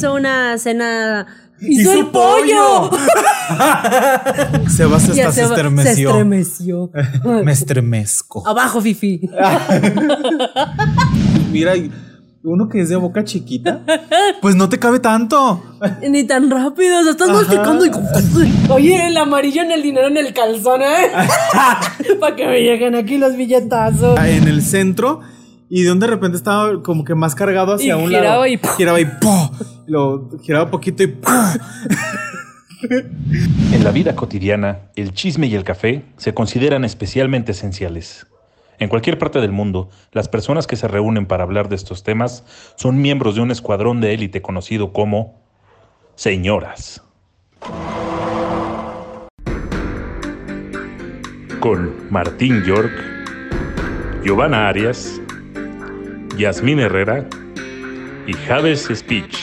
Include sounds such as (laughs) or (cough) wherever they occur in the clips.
hizo una cena. ¡Hizo el pollo! (laughs) Sebas hasta se estremeció. Se estremeció. (laughs) Me estremezco. Abajo, Fifi. (laughs) Mira, uno que es de boca chiquita, pues no te cabe tanto. Ni tan rápido, o sea, estás masticando y. Oye, el amarillo en el dinero en el calzón, ¿eh? Para que me lleguen aquí los billetazos. En el centro. Y de donde de repente estaba como que más cargado hacia Y un giraba lado. y ¡pum! giraba y ¡pum! Lo giraba poquito y ¡pum! (laughs) En la vida cotidiana, el chisme y el café se consideran especialmente esenciales. En cualquier parte del mundo, las personas que se reúnen para hablar de estos temas son miembros de un escuadrón de élite conocido como señoras. Con Martín York, Giovanna Arias, Yasmín Herrera y Javes Speech.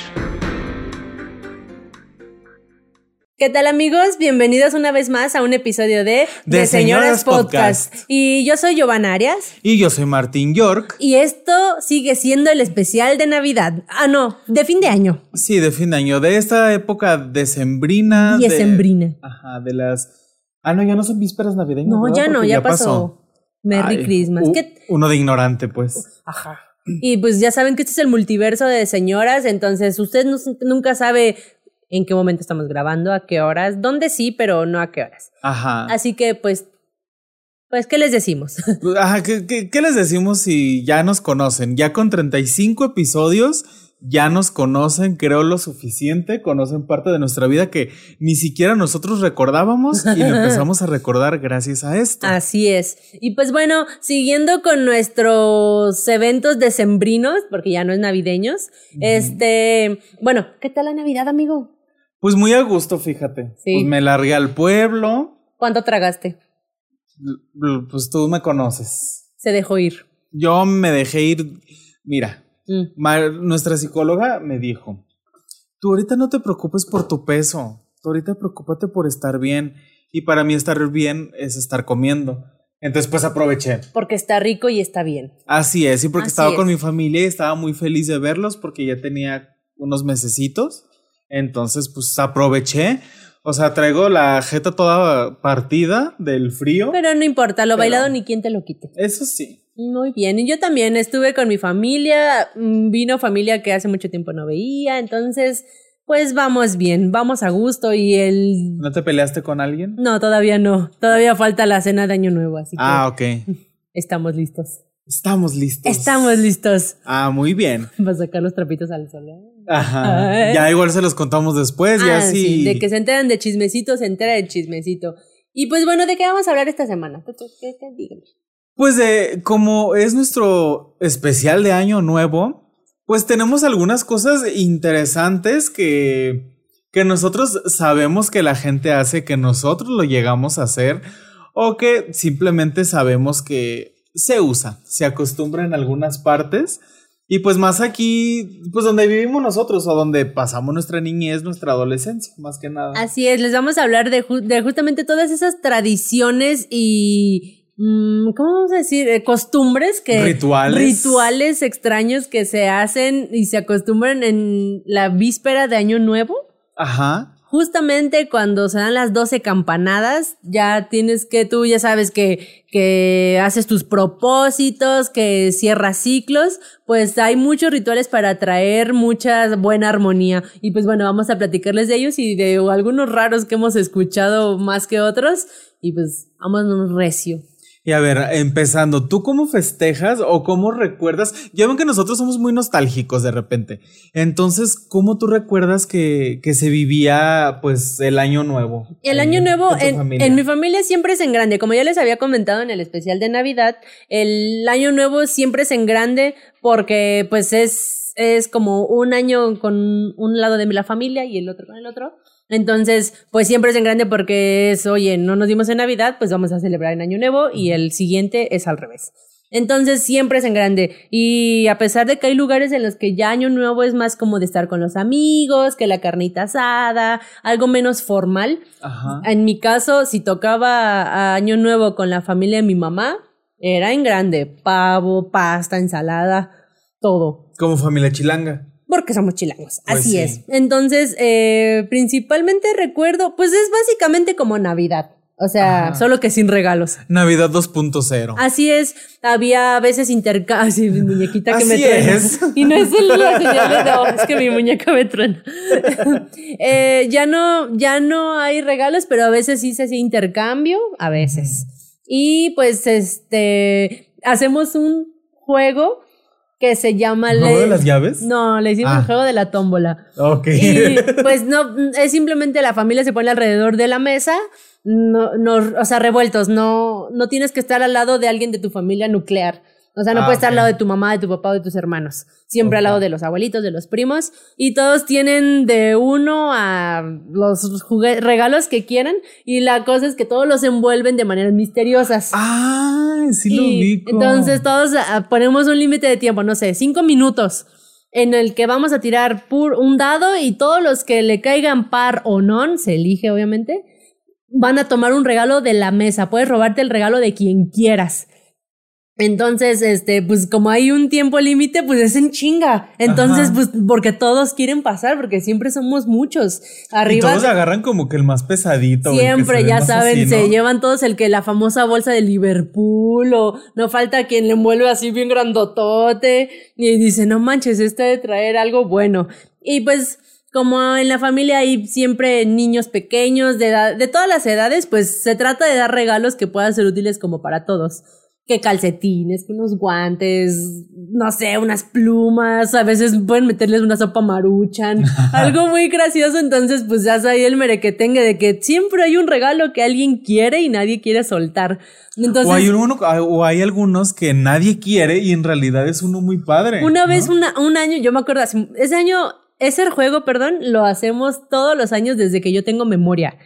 ¿Qué tal amigos? Bienvenidos una vez más a un episodio de De Señoras Podcast. Y yo soy Giovanna Arias Y yo soy Martín York. y esto sigue siendo el especial de Navidad. Ah, no, de fin de año. Sí, de fin de año. De esta época decembrina. de- Decembrina. Ajá, de las. Ah, no, ya no son vísperas navideñas. No, ¿verdad? ya no, ya pasó. Merry Ay, Christmas. u- ¿Qué- Uno de ignorante, pues. Ajá. Y pues ya saben que este es el multiverso de señoras, entonces usted no- nunca sabe en qué momento estamos grabando, a qué horas, dónde sí, pero no a qué horas. Ajá. Así que pues, pues, ¿qué les decimos? Ajá, ¿qué, qué, qué les decimos si ya nos conocen? Ya con 35 episodios ya nos conocen, creo lo suficiente, conocen parte de nuestra vida que ni siquiera nosotros recordábamos y lo (laughs) empezamos a recordar gracias a esto. Así es. Y pues bueno, siguiendo con nuestros eventos decembrinos, porque ya no es navideños, este, bueno, ¿qué tal la Navidad, amigo? Pues muy a gusto, fíjate. Sí. Pues me largué al pueblo, ¿Cuánto tragaste? pues tú me conoces. Se dejó ir. Yo me dejé ir, mira, Mm. Nuestra psicóloga me dijo, tú ahorita no te preocupes por tu peso, tú ahorita preocúpate por estar bien. Y para mí estar bien es estar comiendo. Entonces pues aproveché. Porque está rico y está bien. Así es, y porque Así estaba con mi familia y estaba muy feliz de verlos porque ya tenía unos mesecitos. Entonces pues aproveché. O sea, traigo la jeta toda partida del frío. Pero no importa, lo bailado ni quien te lo quite. Eso sí. Muy bien, y yo también estuve con mi familia, mm, vino familia que hace mucho tiempo no veía, entonces, pues vamos bien, vamos a gusto y el... ¿No te peleaste con alguien? No, todavía no, todavía falta la cena de Año Nuevo, así que Ah, ok. (laughs) estamos listos. Estamos listos. Estamos listos Ah, muy bien. (laughs) para sacar los trapitos al sol. ¿eh? Ajá. Ya igual se los contamos después, ya Ah, sí. de que se enteran de chismecito, se entera de chismecito. Y pues bueno, ¿de qué vamos a hablar esta semana? ¿Qué, qué- qué- dígame. Pues de como es nuestro especial de año nuevo, pues tenemos algunas cosas interesantes que que nosotros sabemos que la gente hace, que nosotros lo llegamos a hacer o que simplemente sabemos que se usa, se acostumbra en algunas partes. Y pues más aquí, pues donde vivimos nosotros o donde pasamos nuestra niñez, nuestra adolescencia, más que nada. Así es, les vamos a hablar de, de justamente todas esas tradiciones y, ¿cómo vamos a decir? Eh, costumbres que... Rituales. Rituales extraños que se hacen y se acostumbran en la víspera de Año Nuevo. Ajá. Justamente cuando se dan las 12 campanadas, ya tienes que, tú ya sabes que, que haces tus propósitos, que cierras ciclos, pues hay muchos rituales para traer mucha buena armonía. Y pues bueno, vamos a platicarles de ellos y de algunos raros que hemos escuchado más que otros. Y pues, vámonos recio. Y a ver, empezando, ¿tú cómo festejas o cómo recuerdas? Ya ven que nosotros somos muy nostálgicos de repente. Entonces, ¿cómo tú recuerdas que, que se vivía pues el año nuevo? El año nuevo en mi familia siempre es en grande. Como ya les había comentado en el especial de Navidad, el año nuevo siempre es en grande porque pues es, es como un año con un lado de la familia y el otro con el otro. Entonces, pues siempre es en grande porque es, oye, no nos dimos en Navidad, pues vamos a celebrar en Año Nuevo y el siguiente es al revés. Entonces siempre es en grande. Y a pesar de que hay lugares en los que ya Año Nuevo es más como de estar con los amigos, que la carnita asada, algo menos formal. Ajá. En mi caso, si tocaba a Año Nuevo con la familia de mi mamá, era en grande. Pavo, pasta, ensalada, todo. Como familia chilanga. Porque somos chilangos, Pues así sí. es. Entonces, eh, principalmente recuerdo, pues es básicamente como Navidad. O sea, Ajá. solo que sin regalos. Navidad 2.0. Así es, había a veces intercambios. Así, mi muñequita que me Así truena. es. Y no es el la señal de no, es que mi muñeca me truena. (laughs) Eh, ya no, ya no hay regalos, pero a veces sí se hace intercambio, a veces. Y pues este hacemos un juego que se llama ¿No le- de las llaves? No, le hicimos Ah. el juego de la tómbola. Ok. Y (laughs) pues no, es simplemente la familia se pone alrededor de la mesa, no, no, o sea, revueltos, no, no tienes que estar al lado de alguien de tu familia nuclear. O sea, no Ah, puedes estar al lado de tu mamá, de tu papá o de tus hermanos. Siempre al lado de los abuelitos, de los primos. Y todos tienen de uno a los regalos que quieran. Y la cosa es que todos los envuelven de maneras misteriosas. Ah, sí lo Y ubico. Entonces todos ah, ponemos un límite de tiempo, no sé, cinco minutos, en el que vamos a tirar pur- un dado y todos los que le caigan par o non, se elige obviamente, van a tomar un regalo de la mesa. Puedes robarte el regalo de quien quieras. Entonces, este, pues como hay un tiempo límite, pues es en chinga. Entonces, Ajá. pues porque todos quieren pasar, porque siempre somos muchos. Y Arriba todos agarran como que el más pesadito. Siempre, ya saben, así, se llevan todos el que la famosa bolsa de Liverpool o no falta quien le envuelve así bien grandotote y dice, no manches, este de traer algo bueno. Y pues como en la familia hay siempre niños pequeños de, edad- de todas las edades, pues se trata de dar regalos que puedan ser útiles como para todos. Que calcetines, que unos guantes, no sé, unas plumas, a veces pueden meterles una sopa maruchan, (laughs) algo muy gracioso, entonces pues ya ahí el merequetengue de que siempre hay un regalo que alguien quiere y nadie quiere soltar. Entonces, o, hay uno, o hay algunos que nadie quiere y en realidad es uno muy padre. una ¿no? vez, una, un año, yo me acuerdo, ese año, ese juego, perdón, lo hacemos todos los años desde que yo tengo memoria.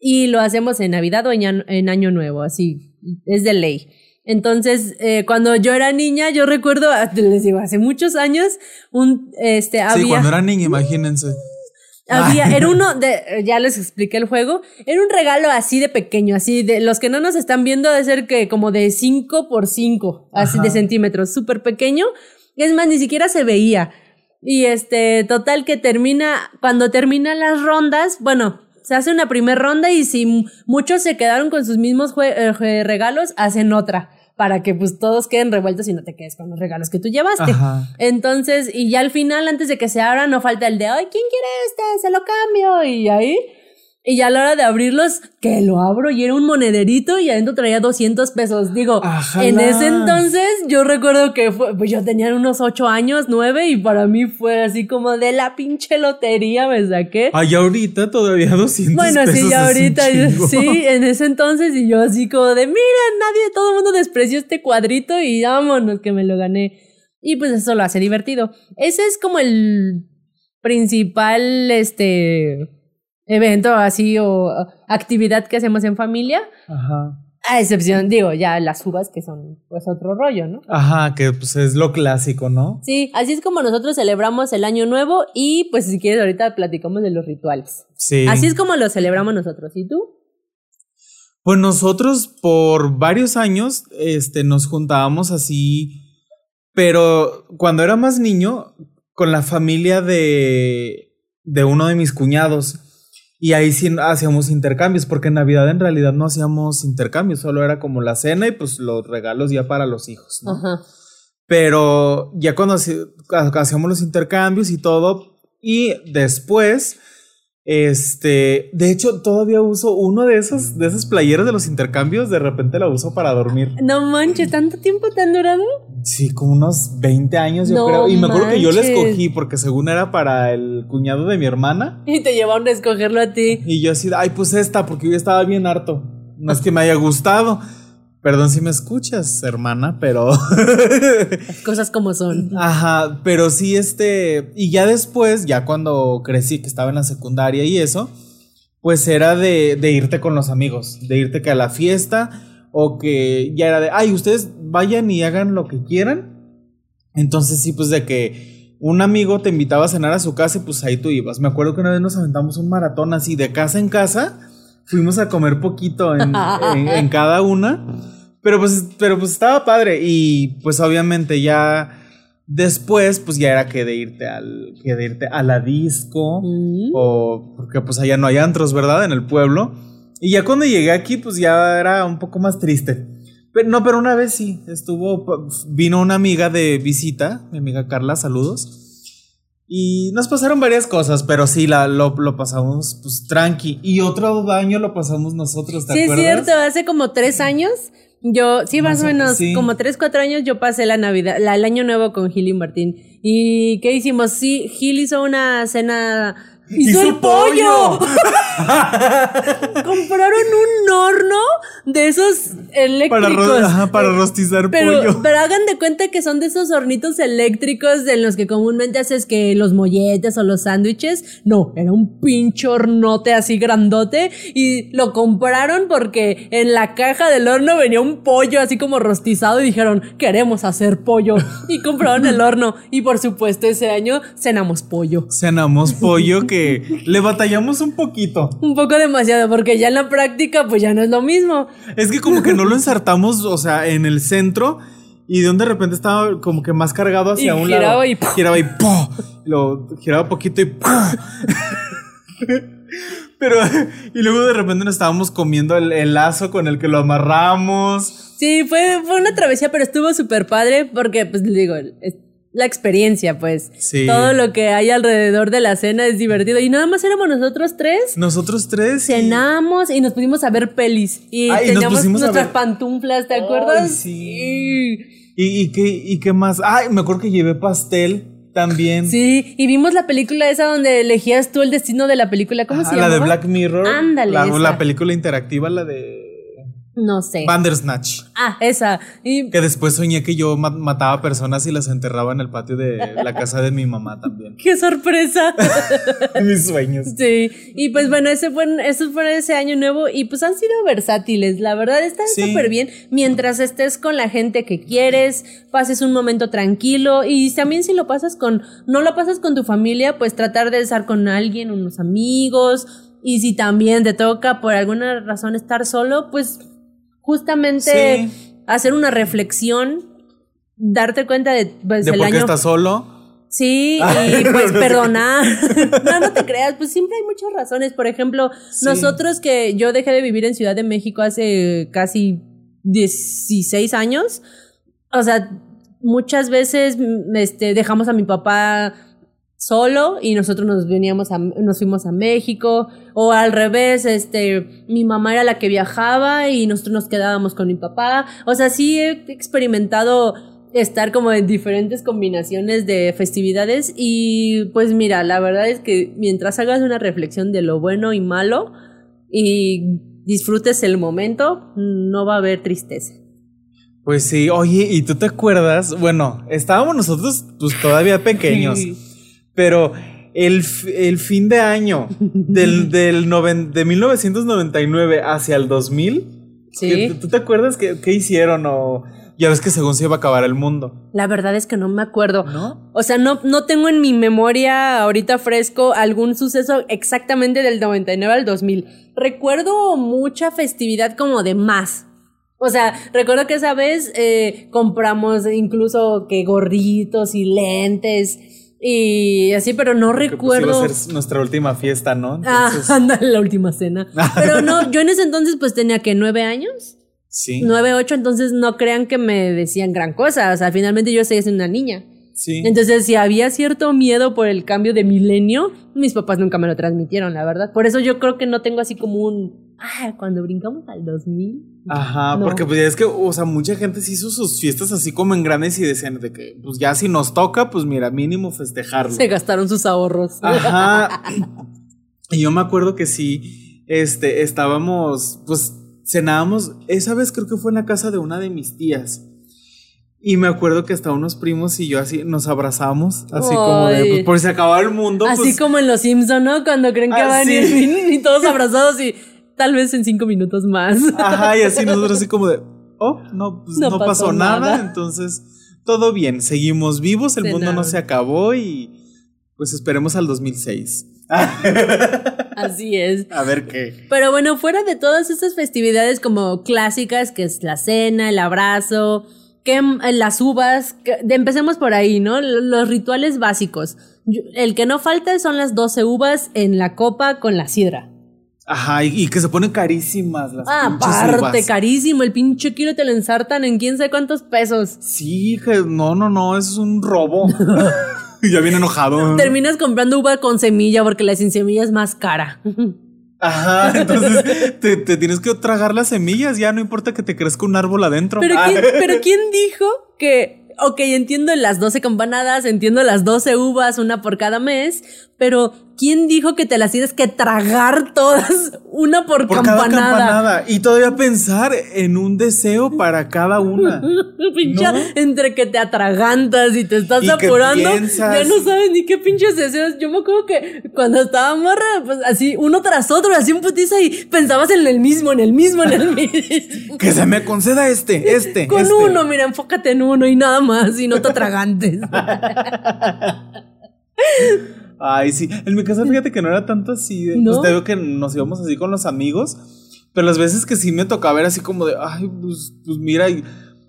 Y lo hacemos en Navidad o en, en Año Nuevo, así, es de ley. Entonces, eh, cuando yo era niña, yo recuerdo, ah, les digo, hace muchos años, un, este, había... Sí, cuando era niña, imagínense. (laughs) Había, Ah. era uno de, ya les expliqué el juego, era un regalo así de pequeño, así de, los que no nos están viendo de ser que como de 5 por 5, así Ajá. de centímetros, súper pequeño, es más, ni siquiera se veía. Y este, total que termina, cuando terminan las rondas, bueno, se hace una primera ronda y si muchos se quedaron con sus mismos eh, regalos, hacen otra, para que pues todos queden revueltos y no te quedes con los regalos que tú llevaste. Ajá. Entonces, y ya al final, antes de que se abra, no falta el de, ay, ¿quién quiere este? Se lo cambio. Y ahí, y ya a la hora de abrirlos, que lo abro y era un monederito y adentro traía 200 pesos. Digo, Ajala. en ese entonces yo recuerdo que fue, pues yo tenía unos 8 años, 9 y para mí fue así como de la pinche lotería me saqué. Ay, ahorita todavía 200 Bueno, pesos sí, es ya ahorita, sí, en ese entonces y yo así como de, mira, nadie, todo el mundo despreció este cuadrito y vámonos que me lo gané. Y pues eso lo hace divertido. Ese es como el principal, este, evento así o actividad que hacemos en familia. Ajá. A excepción, digo, ya las uvas que son pues otro rollo, ¿no? Ajá, que pues es lo clásico, ¿no? Sí, así es como nosotros celebramos el año nuevo y pues si quieres ahorita platicamos de los rituales. Sí. Así es como lo celebramos nosotros. ¿Y tú? Pues nosotros por varios años este, nos juntábamos así, pero cuando era más niño, con la familia de, de uno de mis cuñados. Y ahí sí hacíamos intercambios, porque en Navidad en realidad no hacíamos intercambios, solo era como la cena y pues los regalos ya para los hijos, ¿no? Ajá. Pero ya cuando hacíamos los intercambios y todo, y después, este, de hecho, todavía uso uno de esos, de esas playeras de los intercambios, de repente la uso para dormir. No manches, ¿tanto tiempo te han durado? Sí, como unos 20 años, yo No creo. Y me acuerdo que yo la escogí porque según era para el cuñado de mi hermana. Y te llevaron a escogerlo a ti. Y yo así, ay, pues esta, porque yo estaba bien harto. No es que me haya gustado. Perdón si me escuchas, hermana, pero. (laughs) Las cosas como son. Ajá, pero sí, este. Y ya después, ya cuando crecí, que estaba en la secundaria y eso, pues era de, de irte con los amigos, de irte que a la fiesta, o que ya era de, ay, ustedes vayan y hagan lo que quieran. Entonces, sí, pues de que un amigo te invitaba a cenar a su casa y pues ahí tú ibas. Me acuerdo que una vez nos aventamos un maratón así de casa en casa. Fuimos a comer poquito en, (laughs) en- en cada una. Pero pues, pero pues estaba padre. Y pues obviamente ya Después, pues ya era que de irte al, que de irte a la disco, Mm. o porque pues allá no hay antros, ¿verdad? En el pueblo. Y ya cuando llegué aquí, pues ya era un poco más triste. Pero, no, pero una vez sí, estuvo, vino una amiga de visita, mi amiga Carla, saludos. Y nos pasaron varias cosas, pero sí, la, lo, lo pasamos pues tranqui. Y otro año lo pasamos nosotros, ¿te Sí, es acuerdas? cierto, hace como tres años. Yo, sí, más, Más o menos, sí. como tres, cuatro años yo pasé la Navidad, la, el año nuevo con Gil y Martín. ¿Y qué hicimos? Sí, Gil hizo una cena... ¡Hizo, el pollo! (laughs) Compraron un horno de esos eléctricos. Para, ro- ajá, para rostizar Pero, pollo. pero hagan de cuenta que son de esos hornitos eléctricos en los que comúnmente haces que los molletes o los sándwiches. No, era un pinche hornote así grandote y lo compraron porque en la caja del horno venía un pollo así como rostizado y dijeron, queremos hacer pollo. Y compraron el horno y por supuesto ese año cenamos pollo. Cenamos pollo que le batallamos un poquito. Un poco demasiado porque ya en la práctica pues ya no es lo mismo. Es que como que no lo ensartamos, o sea, en el centro. Y de un de repente estaba como que más cargado hacia Y un giraba lado. y ¡pum! giraba y ¡pum! Lo giraba poquito y ¡pum! (laughs) Pero, y luego de repente nos estábamos comiendo el, el lazo con el que lo amarramos. Sí, fue, fue una travesía, pero estuvo súper padre porque, pues, digo, es la experiencia, pues. Sí. Todo lo que hay alrededor de la cena es divertido. Y nada más éramos nosotros tres. Nosotros tres. Cenamos y nos pusimos a ver pelis. Y Ah, teníamos nuestras ver- pantuflas, ¿te Ay, acuerdas? sí. ¿Y, y, qué, ¿Y qué más? Ay, me acuerdo que llevé pastel también. Sí, y vimos la película esa donde elegías tú el destino de la película. ¿Cómo se la llama? de Black Mirror. Ándale, La, la película interactiva, la de No sé. Bandersnatch. Ah, esa. Y Que después soñé que yo ma- mataba personas y las enterraba en el patio de la casa de mi mamá también. (laughs) qué sorpresa. (laughs) Mis sueños. Sí, y pues bueno, ese fue, eso fue ese año nuevo y pues han sido versátiles, la verdad está Sí. súper bien mientras estés con la gente que quieres, pases un momento tranquilo y también si lo pasas con, no lo pasas con tu familia, pues tratar de estar con alguien, unos amigos y si también te toca por alguna razón estar solo, pues justamente Sí. hacer una reflexión, darte cuenta de pues de el por qué año estás solo. Sí, y (laughs) pues perdonar. (laughs) no, no te creas, pues siempre hay muchas razones. Por ejemplo, Sí. nosotros que yo dejé de vivir en Ciudad de México hace casi 16 años, o sea, muchas veces este, dejamos a mi papá solo y nosotros nos veníamos a, nos fuimos a México o al revés, este, mi mamá era la que viajaba y nosotros nos quedábamos con mi papá. O sea, sí he experimentado estar como en diferentes combinaciones de festividades y pues mira, la verdad es que mientras hagas una reflexión de lo bueno y malo y disfrutes el momento, no va a haber tristeza. Pues sí, oye, ¿y tú te acuerdas? Bueno, estábamos nosotros pues todavía (laughs) pequeños, pero el, el fin de año (laughs) del, del noven- de 1999 hacia el 2000, Sí. ¿qué- ¿tú te acuerdas qué, qué hicieron? O ya ves que según se iba a acabar el mundo, La verdad es que no me acuerdo. ¿no? O sea, no, no tengo en mi memoria ahorita fresco algún suceso exactamente del 99 al 2000. Recuerdo mucha festividad como de más. O sea, recuerdo que esa vez eh, compramos incluso que gorritos y lentes y así, pero no pues, recuerdo. iba a ser nuestra última fiesta, ¿no? Ah, Entonces, (laughs) ándale, la última cena. (laughs) Pero no, yo en ese entonces pues tenía que nueve años. sí. 9, 8, entonces no crean que me decían gran cosa. O sea, finalmente yo seguía siendo una niña. Sí. Entonces, si había cierto miedo por el cambio de milenio, mis papás nunca me lo transmitieron, la verdad. Por eso yo creo que no tengo así como un. Ah, cuando brincamos al 2000. Ajá, No. porque pues ya es que, o sea, mucha gente se hizo sus fiestas así como en grandes y decían de que, pues ya si nos toca, pues mira, mínimo festejarlo. Se gastaron sus ahorros. Ajá. (laughs) Y yo me acuerdo que sí, este, estábamos, pues cenábamos, esa vez creo que fue en la casa de una de mis tías. Y me acuerdo que hasta unos primos y yo así nos abrazamos, así como de, pues por si acababa el mundo. Así pues, como en Los Simpson, ¿no? Cuando creen que Ah, van fin (laughs) y todos abrazados y tal vez en cinco minutos más. (laughs) Ajá, y así nosotros así como de, oh, no, pues No no, pasó pasó, nada. nada. entonces todo bien, seguimos vivos, el mundo no se acabó y pues esperemos al 2006. (laughs) (laughs) Así es. A ver qué. Pero bueno, fuera de todas estas festividades como clásicas, que es la cena, el abrazo, ¿qué, eh, las uvas, que- empecemos por ahí, ¿no? Los rituales básicos. El que no falta son las 12 uvas en la copa con la sidra. Ajá, y, y que se ponen carísimas las Ah, aparte, carísimo. El pinche kilo te lo ensartan en quién sabe cuántos pesos. Sí, no, no, no, eso es un robo. (laughs) ya viene enojado. Terminas comprando uva con semilla porque la sin semilla es más cara. (laughs) Ajá, entonces te, te tienes que tragar las semillas, ya no importa que te crezca un árbol adentro. Pero Ah. ¿quién, (laughs) pero ¿quién dijo que, ok, entiendo las 12 campanadas, entiendo las 12 uvas, una por cada mes, pero ¿quién dijo que te las tienes que tragar todas, (laughs) una por, por cada campanada? campanada. Y todavía pensar en un deseo para cada una. (laughs) Pincha, ¿No? entre que te atragantas y te estás Y apurando, ya no sabes ni qué pinches deseos. Yo me acuerdo que cuando estaba morra, pues así, uno tras otro, así un putiza y pensabas en el mismo, en el mismo, en el (laughs) mismo. Que se me conceda este, este. Con este. uno, mira, enfócate en uno y nada más, y no te atragantes. Ay, sí. En mi casa, fíjate que no era tanto así. De, ¿No? Pues te digo que nos íbamos así con los amigos. Pero las veces que sí me tocaba era así como de, ay, pues, pues mira, y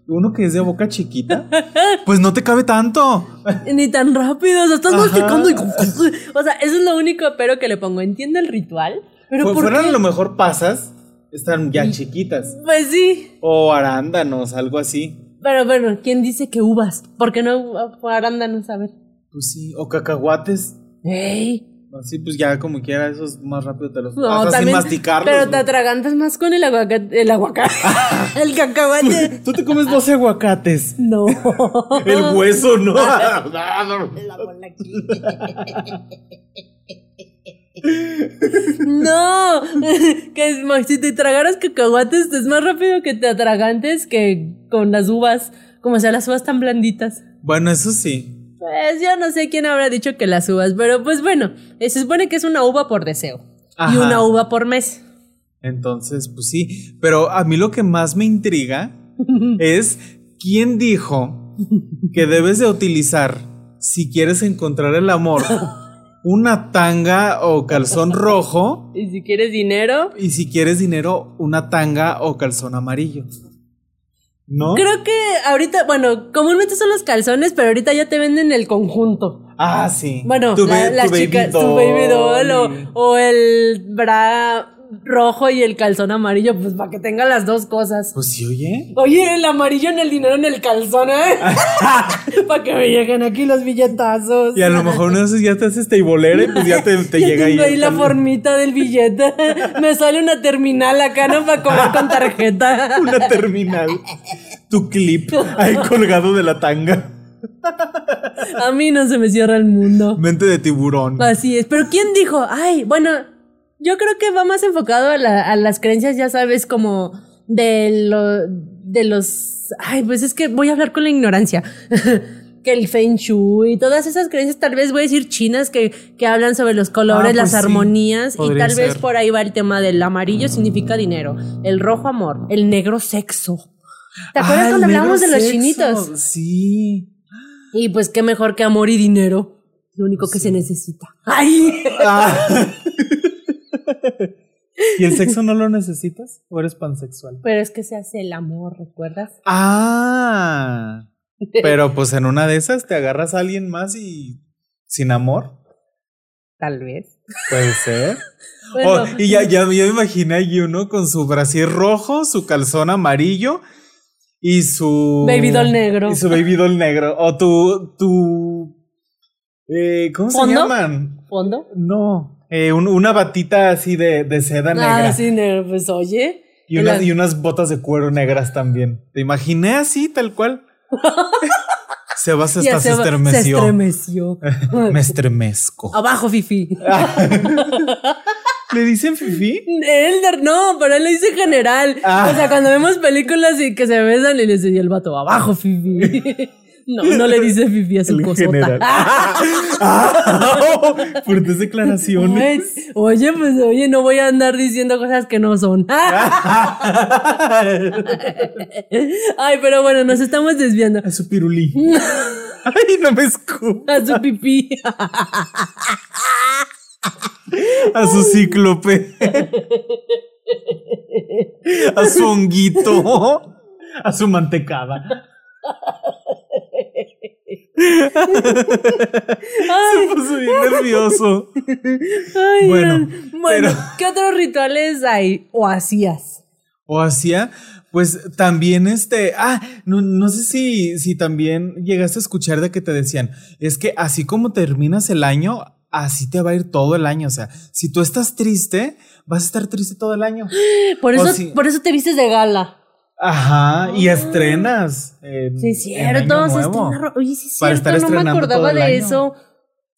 uno que es de boca chiquita, (laughs) pues no te cabe tanto. Ni tan rápido, o sea, estás Ajá. masticando y... (laughs) O sea, eso es lo único pero que le pongo. Entiendo el ritual, pero Fu- ¿por fueran qué? a lo mejor pasas, están ya chiquitas. Pues sí, O arándanos, algo así. pero bueno, ¿quién dice que uvas? ¿Por qué no uh, arándanos? A ver. Pues sí. O cacahuates. Ey Así pues ya como quiera, esos más rápido te los No, hasta sin masticarlos. pero te atragantas más con el aguacate, el aguacate, (laughs) el cacahuate. Tú te comes 12 aguacates. No. (laughs) El hueso, ¿no? (laughs) La bola aquí. No, que es si te tragaras cacahuates es más rápido que te atragantes que con las uvas, como sea las uvas tan blanditas. bueno, eso sí. Pues yo no sé quién habrá dicho que las uvas, pero pues bueno, eh, se supone que es una uva por deseo y una uva por mes. Entonces, pues sí. Pero a mí lo que más me intriga (laughs) es quién dijo que debes de utilizar, si quieres encontrar el amor, (laughs) una tanga o calzón rojo. (laughs) Y si quieres dinero, Y si quieres dinero, una tanga o calzón amarillo. ¿No? creo que ahorita, bueno, comúnmente son los calzones, pero ahorita ya te venden el conjunto. Ah, sí. Bueno, Tu la- tu baby chicas, tu baby doll o, o el bra rojo y el calzón amarillo, pues para que tenga las dos cosas. Pues sí, oye. Oye, el amarillo en el dinero en el calzón, ¿eh? (laughs) para que me lleguen aquí los billetazos. Y a lo mejor no sé, ya te haces teibolera y pues ya te, te (laughs) Ya llega ahí. ahí la formita del billete. (laughs) me sale una terminal acá, ¿no? Para cobrar con tarjeta. Una terminal. Tu clip ahí colgado de la tanga. A mí no se me cierra el mundo. Mente de tiburón. Así es. Pero ¿quién dijo? Ay, bueno, yo creo que va más enfocado a, la- a las creencias, ya sabes, como de, lo, de los... Ay, pues es que voy a hablar con la ignorancia. (laughs) que el Feng Shui y todas esas creencias, tal vez voy a decir chinas, que, que hablan sobre los colores, Ah, pues las sí, armonías, y tal vez por ahí va el tema del amarillo significa dinero, el rojo amor, el negro sexo. ¿Te acuerdas Ah, cuando el hablábamos de los sexo. chinitos? Sí. Y pues qué mejor que amor y dinero. Lo único que se necesita. ¡Ay! Ah. (laughs) (laughs) ¿Y el sexo no lo necesitas? ¿O eres pansexual? Pero es que se hace el amor, ¿recuerdas? Ah. (laughs) Pero pues en una de esas te agarras a alguien más y sin amor. Tal vez. Puede (laughs) ser. Bueno, Oh, y ya, ya, ya me imaginé ahí uno con su brasier rojo, su calzón amarillo y su. Baby doll negro. Y su baby doll negro. O tu. tu eh, ¿Cómo se llaman? ¿Fondo? No. Eh, un- una batita así de, de seda negra. Ah, sí, negro. Pues oye. y, unas, el- y unas botas de cuero negras también. Te imaginé así, tal cual. (laughs) Sebas hasta se, estremeció. se estremeció. (laughs) Me estremezco. Abajo, Fifi. (laughs) ¿Le dicen Fifi? Elder, no, pero él le dice general. Ah. O sea, cuando vemos películas y que se besan y le dice el vato, abajo, Fifi. No, no le dice Fifi a su El cosota. general. (laughs) Ah, fuertes declaraciones. Oye, pues oye, no voy a andar diciendo cosas que no son. (laughs) Ay, pero bueno, nos estamos desviando. A su pirulí. (laughs) Ay, no me escupo. A su pipí. A su cíclope. A su honguito. A su mantecada. Se puso bien nervioso. Ay, Bueno, bueno, pero- ¿qué otros rituales hay o hacías? O hacía, pues también este, ah, no, no sé si, si también llegaste a escuchar de que te decían, es que así como terminas el año, así te va a ir todo el año. O sea, si tú estás triste, vas a estar triste todo el año. (gasps) Por eso, por eso te vistes de gala. Ajá, y estrenas. en- Sí, es cierto. Oye, sí, es Para cierto. estar No me acordaba de año. eso.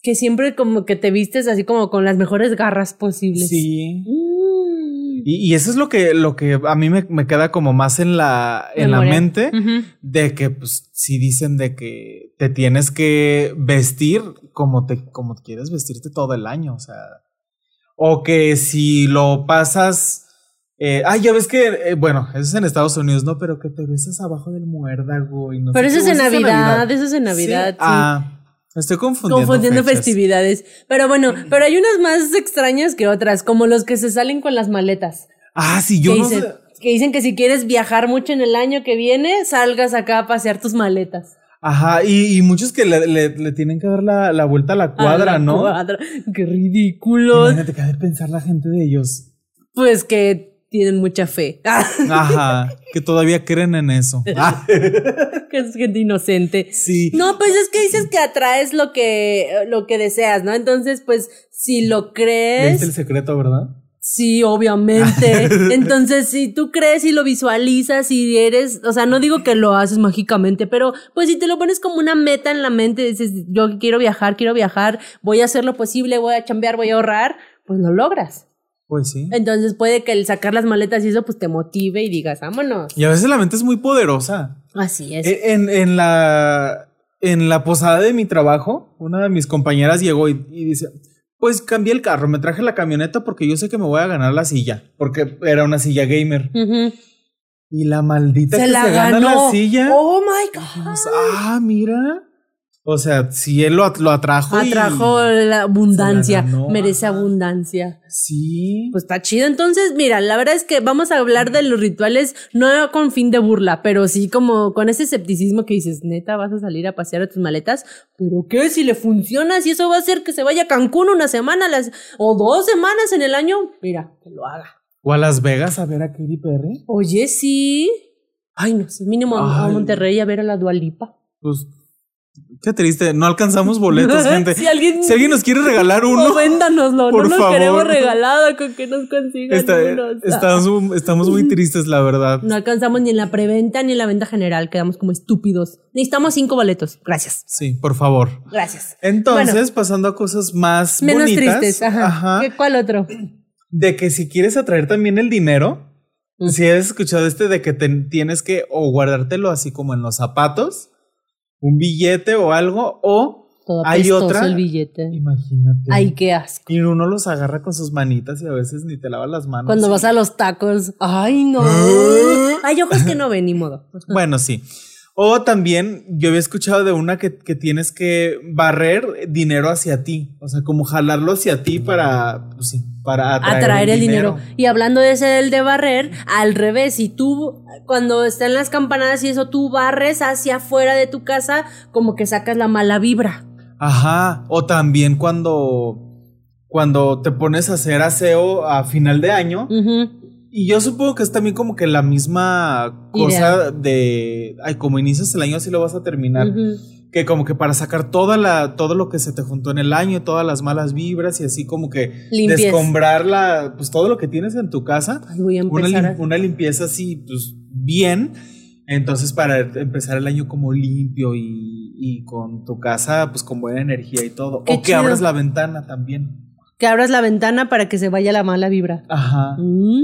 Que siempre como que te vistes así como con las mejores garras posibles. Sí. Mm. Y, y eso es lo que, lo que a mí me, me queda como más en la, en la mente. De que pues sí dicen de que te tienes que vestir como te como quieres vestirte todo el año, o sea, o que si lo pasas eh, ah, ya ves que, eh, bueno, eso es en Estados Unidos, ¿no? Pero que te besas abajo del muérdago y no Pero sé eso qué, es en o Navidad, eso es en Navidad, sí. Ah, estoy confundiendo. Confundiendo fechas. festividades. Pero bueno, pero hay unas más extrañas que otras, como los que se salen con las maletas. Ah, sí, yo que, no dicen, sé. que dicen que si quieres viajar mucho en el año que viene, salgas acá a pasear tus maletas. Ajá, y, y muchos que le, le- le tienen que dar la, la vuelta a la cuadra, A la ¿no? cuadra. Qué ridículos. Imagínate que de pensar la gente de ellos. Pues que tienen mucha fe. (laughs) Ajá, que todavía creen en eso. Ah, (laughs) que es gente inocente. sí. No, pues es que dices que atraes lo que, lo que deseas, ¿no? Entonces, pues, si lo crees. ¿Viste el secreto, verdad? Sí, obviamente. (laughs) Entonces, si tú crees y lo visualizas y eres, o sea, no digo que lo haces mágicamente, pero pues si te lo pones como una meta en la mente, dices, yo quiero viajar, quiero viajar, voy a hacer lo posible, voy a chambear, voy a ahorrar, pues lo logras. Pues sí. Entonces puede que el sacar las maletas y eso pues te motive y digas, vámonos. Y a veces la mente es muy poderosa. Así es. E- En, en la, en la posada de mi trabajo, una de mis compañeras llegó y, y dice, pues cambié el carro, me traje la camioneta porque yo sé que me voy a ganar la silla, porque era una silla gamer. Y la maldita Se que la se gana ganó. la silla. Oh my God. dijimos, ah, mira. O sea, si él lo, lo atrajo. y- Atrajo la abundancia. Merece abundancia. Sí. Pues está chido. Entonces, mira, la verdad es que vamos a hablar de los rituales no con fin de burla, pero sí como con ese escepticismo que dices, neta, vas a salir a pasear a tus maletas, pero ¿qué? Si le funciona, si eso va a hacer que se vaya a Cancún una semana las, o dos semanas en el año, mira, que lo haga. o a Las Vegas a ver a Katy Perry. Oye, sí. Ay, no sé, mínimo a-. Monterrey a ver a la Dualipa. Pues, qué triste. No alcanzamos (laughs) boletos, gente. si alguien, Si alguien nos quiere regalar uno. o véndanoslo, por no nos favor. queremos regalado con que nos consigan Está- unos. estamos, estamos muy tristes, la verdad. No alcanzamos ni en la preventa ni en la venta general, quedamos como estúpidos. Necesitamos cinco boletos. Gracias. Sí, por favor. Gracias. Entonces, Bueno. pasando a cosas más Menos bonitas. tristes, ajá. ajá, ¿Qué- ¿Cuál otro? de que si quieres atraer también el dinero, Mm. si has escuchado este de que te- tienes que o guardártelo así como en los zapatos, un billete o algo, o Todo Hay otra- el billete. imagínate. Ay, qué asco. Y uno los agarra con sus manitas y a veces ni te lava las manos. Cuando vas a los tacos. Ay, no. (gasps) Hay ojos que no ven, ni modo. Bueno, sí. O también yo había escuchado de una que, que tienes que barrer dinero hacia ti. O sea, como jalarlo hacia ti para, pues sí, para atraer, Atraer el dinero. Y hablando de ese del de barrer, al revés, si tú cuando están las campanadas y eso, tú barres hacia afuera de tu casa, como que sacas la mala vibra. Ajá. O también cuando, cuando te pones a hacer aseo a final de año. Ujú. Y yo supongo que es también como que la misma cosa de, ay, como inicias el año así lo vas a terminar. Que como que para sacar toda la, todo lo que se te juntó en el año, todas las malas vibras y así como que Limpies. descombrar la, pues todo lo que tienes en tu casa. Ay, voy a Una, empezar. lim- a- una limpieza así, pues bien. Entonces para empezar el año como limpio y, y con tu casa pues con buena energía y todo. Qué o que abras la ventana también. Que abras la ventana para que se vaya la mala vibra. Ajá. Mm.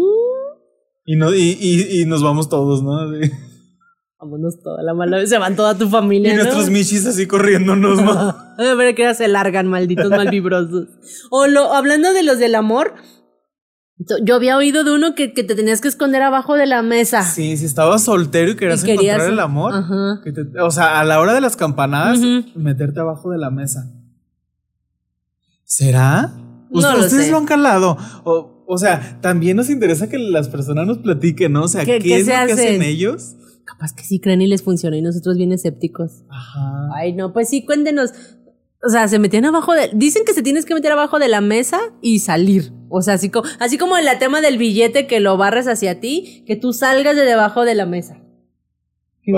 Y, no, y, y, y nos vamos todos, ¿no? Así. Vámonos toda la mala Se van toda tu familia. Y ¿no? nuestros michis así corriéndonos, ¿no? (laughs) A ver que ya se largan, malditos malvibrosos. O lo, hablando de los del amor, yo había oído de uno que, que te tenías que esconder abajo de la mesa. Sí, si estabas soltero y querías, Y querías- encontrar el amor, Ajá. que te- o sea, a la hora de las campanadas, meterte abajo de la mesa. ¿Será? No lo Ustedes sé. lo han calado. O, o sea, también nos interesa que las personas nos platiquen, ¿no? O sea, ¿Qué- ¿qué, qué es se lo que hacen? ellos capaz que sí creen y les funciona y nosotros bien escépticos. Ajá. Ay, no, pues sí, cuéntenos. O sea, se metían abajo de. Dicen que se tienes que meter abajo de la mesa y salir. O sea, así como, así como el tema del billete que lo barres hacia ti, que tú salgas de debajo de la mesa. Que-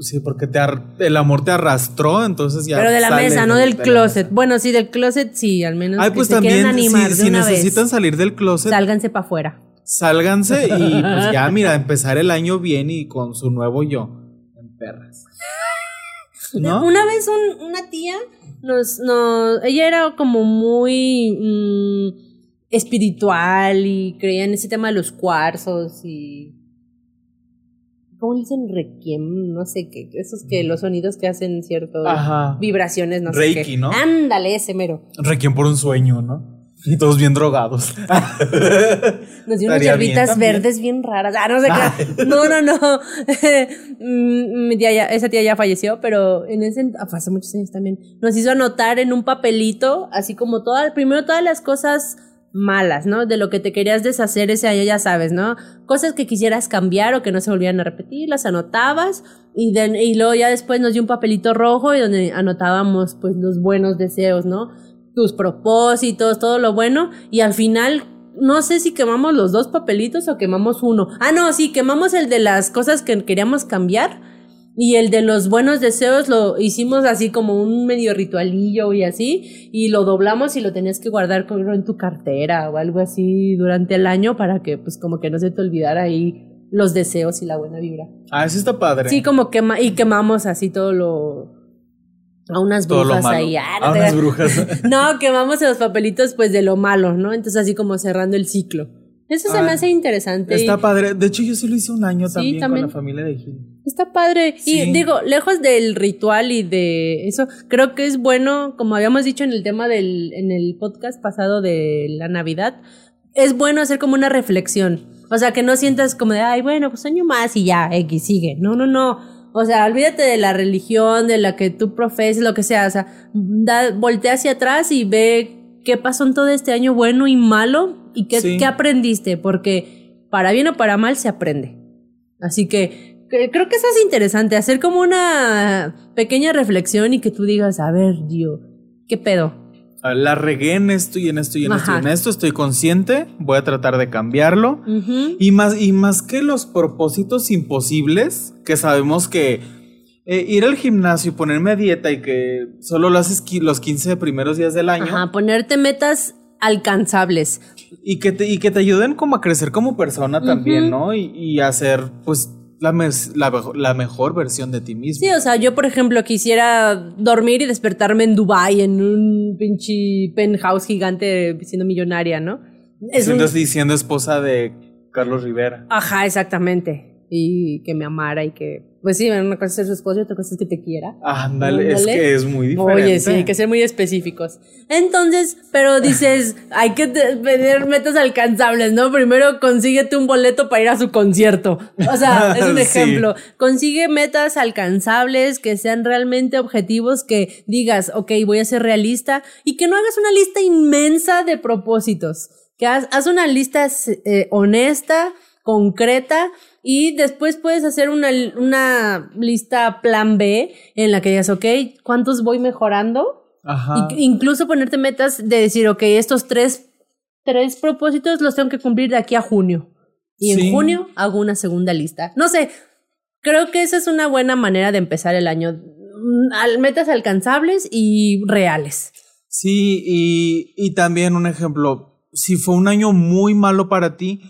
sí, porque te ar- el amor te arrastró, entonces ya. Pero de la mesa, no de- del de closet. Bueno, sí, del closet sí, al menos. Ay, pues también, animar si, de si una necesitan vez, salir del closet, sálganse para afuera. sálganse y pues (laughs) ya, mira, empezar el año bien y con su nuevo yo. En perras. ¿No? Una vez un- una tía nos, nos, ella era como muy mm, espiritual y creía en ese tema de los cuarzos y ¿cómo dicen requiem? No sé qué, esos que los sonidos que hacen cierto Ajá. vibraciones, no sé Reiki, qué. ¿no? Ándale, ese mero. Requiem por un sueño, ¿no? Y todos bien drogados. (laughs) Nos dio unas hierbitas verdes bien raras. Ah, no sé qué. (laughs) No, no, no. (laughs) Mm, Mi tía ya- esa tía ya falleció, pero en ese ah, hace muchos años también. Nos hizo anotar en un papelito, así como todas, primero todas las cosas malas, ¿no? De lo que te querías deshacer ese año, ya sabes, ¿no? Cosas que quisieras cambiar o que no se volvieran a repetir, las anotabas y, de- y luego ya después nos dio un papelito rojo y donde anotábamos pues los buenos deseos, ¿no? Tus propósitos, todo lo bueno y al final no sé si quemamos los dos papelitos o quemamos uno. Ah, no, sí, quemamos el de las cosas que queríamos cambiar y el de los buenos deseos lo hicimos así como un medio ritualillo y así, y lo doblamos y lo tenías que guardar como en tu cartera o algo así durante el año para que pues como que no se te olvidara ahí los deseos y la buena vibra. Ah, eso está padre. Sí, como quema y quemamos así todo lo a unas brujas ahí. Ah, no A unas brujas. (laughs) No, quemamos los papelitos pues de lo malo, ¿no? Entonces así como cerrando el ciclo. Eso se Ah, me hace interesante. Está y- padre. De hecho, yo sí lo hice un año Sí, también, también. con la familia de Gil. Está padre. Sí. Y digo, lejos del ritual y de eso, creo que es bueno, como habíamos dicho en el tema del, en el podcast pasado de la Navidad, es bueno hacer como una reflexión. O sea, que no sientas como de, ay, bueno, pues año más y ya, X sigue. No, no, no. O sea, olvídate de la religión, de la que tú profeses, lo que sea. O sea, da, voltea hacia atrás y ve qué pasó en todo este año bueno y malo y qué, Sí. qué aprendiste. Porque para bien o para mal se aprende. Así que que- creo que eso es interesante, hacer como una pequeña reflexión y que tú digas, a ver, Dio, ¿qué pedo? La regué en esto y en esto y en esto y en esto. Estoy consciente. Voy a tratar de cambiarlo. Y más, y más que los propósitos imposibles, que sabemos que eh, ir al gimnasio y ponerme a dieta y que solo lo haces los 15 primeros días del año Ajá, ponerte metas alcanzables. y, que te, y que te ayuden como a crecer como persona también. ¿no? Y, y a ser pues la, mes- la, la mejor versión de ti mismo. Sí, o sea, yo por ejemplo quisiera dormir y despertarme en Dubai en un pinche penthouse gigante siendo millonaria, ¿no? Es un- Siendo, diciendo esposa de Carlos Rivera. Ajá, exactamente. Y que me amara y que, pues sí, una cosa es ser su esposo y otra cosa es que te quiera. Ándale, es que es muy diferente. Oye, sí, hay que ser muy específicos. Entonces, pero dices, (laughs) hay que te- tener metas alcanzables, ¿no? Primero consíguete un boleto para ir a su concierto. O sea, (laughs) es un Sí. ejemplo. Consigue metas alcanzables que sean realmente objetivos, que digas, ok, voy a ser realista y que no hagas una lista inmensa de propósitos. Que haz, haz una lista eh, honesta, concreta y después puedes hacer una, una lista plan B en la que digas, ok, ¿cuántos voy mejorando? Ajá. Incluso ponerte metas de decir, ok, estos tres, tres propósitos los tengo que cumplir de aquí a junio. Y Sí. en junio hago una segunda lista. No sé, creo que esa es una buena manera de empezar el año. Mm, Metas alcanzables y reales. Sí, y, y también un ejemplo, si fue un año muy malo para ti,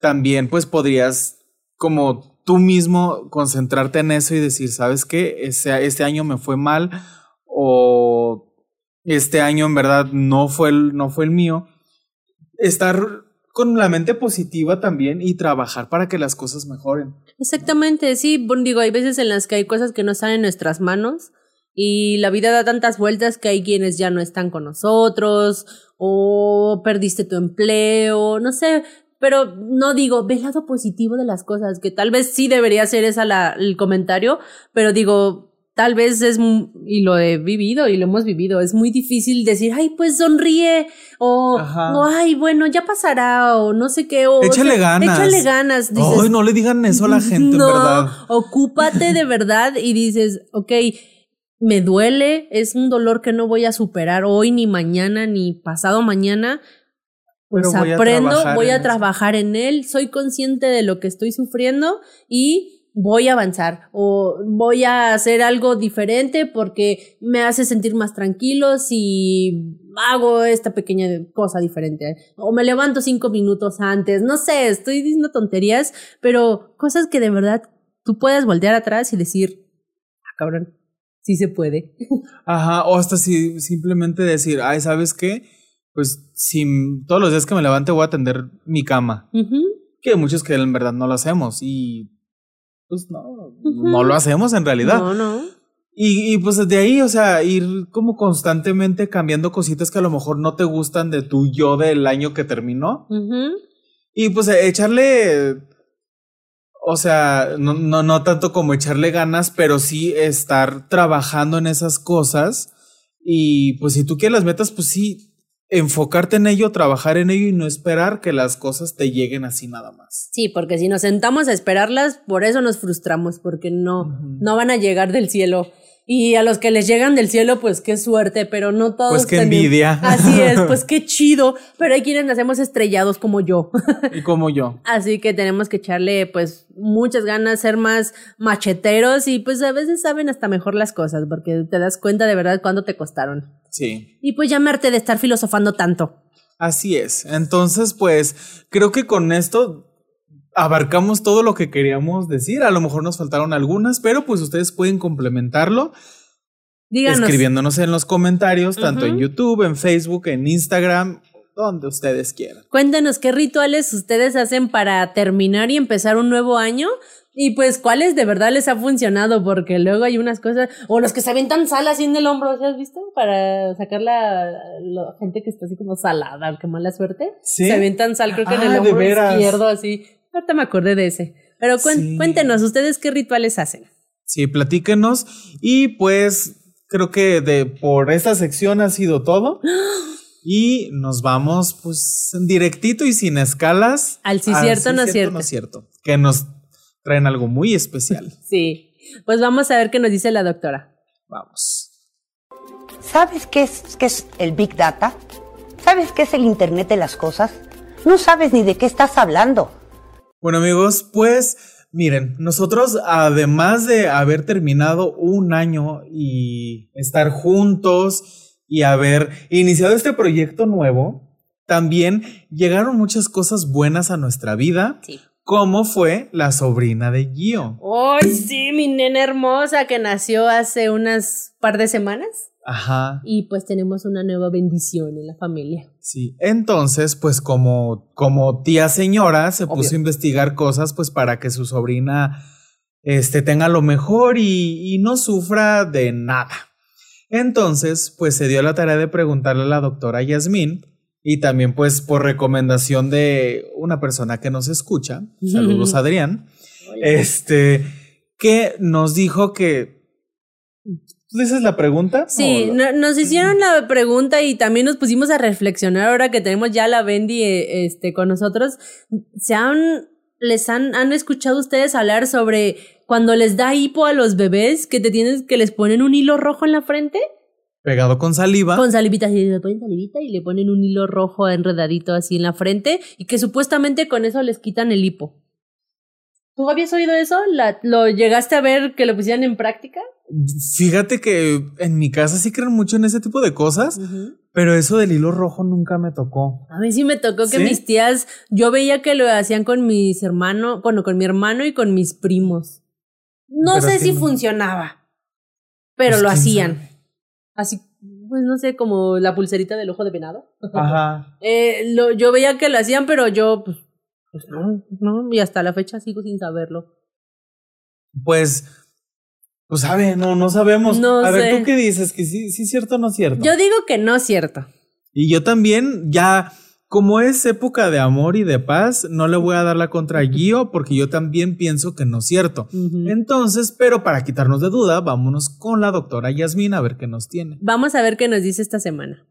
también pues podrías como tú mismo concentrarte en eso y decir, ¿sabes qué? Este, este año me fue mal o este año en verdad no fue el, no fue el mío. Estar con la mente positiva también y trabajar para que las cosas mejoren. Exactamente, sí, digo, hay veces en las que hay cosas que no están en nuestras manos y la vida da tantas vueltas que hay quienes ya no están con nosotros o perdiste tu empleo, no sé, pero no digo, ve el lado positivo de las cosas, que tal vez sí debería ser esa la, el comentario, pero digo, tal vez es, y lo he vivido y lo hemos vivido, es muy difícil decir, ay, pues sonríe, o, ay, bueno, ya pasará, o no sé qué, o échale ganas. Échale ganas. ay, no le digan eso a la gente, no, en verdad. Ocúpate de verdad y dices, ok, me duele, es un dolor que no voy a superar hoy, ni mañana, ni pasado mañana. Pues aprendo, voy a trabajar en él, soy consciente de lo que estoy sufriendo y voy a avanzar o voy a hacer algo diferente porque me hace sentir más tranquilo si hago esta pequeña cosa diferente o me levanto cinco minutos antes, no sé, estoy diciendo tonterías, pero cosas que de verdad tú puedes voltear atrás y decir, ah, cabrón, sí se puede. Ajá, o hasta si simplemente decir, ay, ¿sabes qué? Pues si todos los días que me levante voy a atender mi cama. Que muchos que en verdad no lo hacemos y pues no, no lo hacemos en realidad. No, no. Y, y pues desde ahí, o sea, ir como constantemente cambiando cositas que a lo mejor no te gustan de tu yo del año que terminó. Y pues echarle, o sea, no, no, no tanto como echarle ganas, pero sí estar trabajando en esas cosas. Y pues si tú quieres las metas, pues sí, enfocarte en ello, trabajar en ello y no esperar que las cosas te lleguen así nada más. Sí, porque si nos sentamos a esperarlas, por eso nos frustramos, porque no, no van a llegar del cielo. Y a los que les llegan del cielo, pues qué suerte, pero no todos. Pues qué envidia. Así es, pues (laughs) qué chido. Pero hay quienes nacemos estrellados como yo. Y como yo. (laughs) Así que tenemos que echarle, pues, muchas ganas, ser más macheteros y pues a veces saben hasta mejor las cosas, porque te das cuenta de verdad cuándo te costaron. Sí. Y pues llamarte de estar filosofando tanto. Así es. Entonces, pues, creo que con esto abarcamos todo lo que queríamos decir. A lo mejor nos faltaron algunas, pero pues ustedes pueden complementarlo. Díganos. Escribiéndonos en los comentarios, tanto en YouTube, en Facebook, en Instagram, donde ustedes quieran. Cuéntenos qué rituales ustedes hacen para terminar y empezar un nuevo año. Y pues, ¿cuáles de verdad les ha funcionado? Porque luego hay unas cosas, o los que se avientan sal así en el hombro, ¿se has visto? Para sacar la, gente que está así como salada, qué mala suerte. ¿Sí? Se avientan sal, creo que en el ah, hombro izquierdo, así. Ahorita me acordé de ese. Pero cuéntenos, ¿ustedes qué rituales hacen? Sí, platíquenos. Y pues creo que de por esta sección ha sido todo. (gasps) Y nos vamos pues directito y sin escalas. Al sí cierto, no, cierto. no cierto. Que nos traen algo muy especial. (laughs) sí. Pues vamos a ver qué nos dice la doctora. Vamos. ¿Sabes qué es, qué es el Big Data? ¿Sabes qué es el Internet de las Cosas? No sabes ni de qué estás hablando. Bueno amigos, pues miren, nosotros además de haber terminado un año y estar juntos y haber iniciado este proyecto nuevo, también llegaron muchas cosas buenas a nuestra vida. Sí. Como fue la sobrina de Gio. ¡Ay, sí! Mi nena hermosa que nació hace unas par de semanas. Ajá. Y pues tenemos una nueva bendición en la familia. Sí, entonces pues como, como tía señora se puso a investigar cosas pues para que su sobrina este, tenga lo mejor y, y no sufra de nada. Entonces pues se dio la tarea de preguntarle a la doctora Yasmín y también pues por recomendación de una persona que nos escucha, saludos Adrián, este, que nos dijo que ¿Tú dices la pregunta? Sí, nos hicieron la pregunta y también nos pusimos a reflexionar ahora que tenemos ya la Bendy eh, este, con nosotros. ¿Se han, les han, han escuchado ustedes hablar sobre cuando les da hipo a los bebés que te tienes, que les ponen un hilo rojo en la frente? Pegado con saliva. Con salivita, sí, le ponen salivita y le ponen un hilo rojo enredadito así en la frente y que supuestamente con eso les quitan el hipo. ¿Tú habías oído eso? ¿Lo llegaste a ver que lo pusieran en práctica? Fíjate que en mi casa sí creen mucho en ese tipo de cosas, pero eso del hilo rojo nunca me tocó. A mí sí me tocó que mis tías, yo veía que lo hacían con mis hermanos, bueno, con mi hermano y con mis primos. No sé si funcionaba, pero pues lo hacían. Así, pues no sé, como la pulserita del ojo de venado. Ajá. eh, lo, yo veía que lo hacían, pero yo, pues, pues no, no, y hasta la fecha sigo sin saberlo. Pues pues sabe, no, no sabemos. No a ver, ¿tú qué dices? ¿Que sí, sí es cierto o no es cierto? Yo digo que no es cierto. Y yo también ya como es época de amor y de paz, no le voy a dar la contra a Gio porque yo también pienso que no es cierto. Entonces, pero para quitarnos de duda, vámonos con la doctora Yasmín a ver qué nos tiene. Vamos a ver qué nos dice esta semana.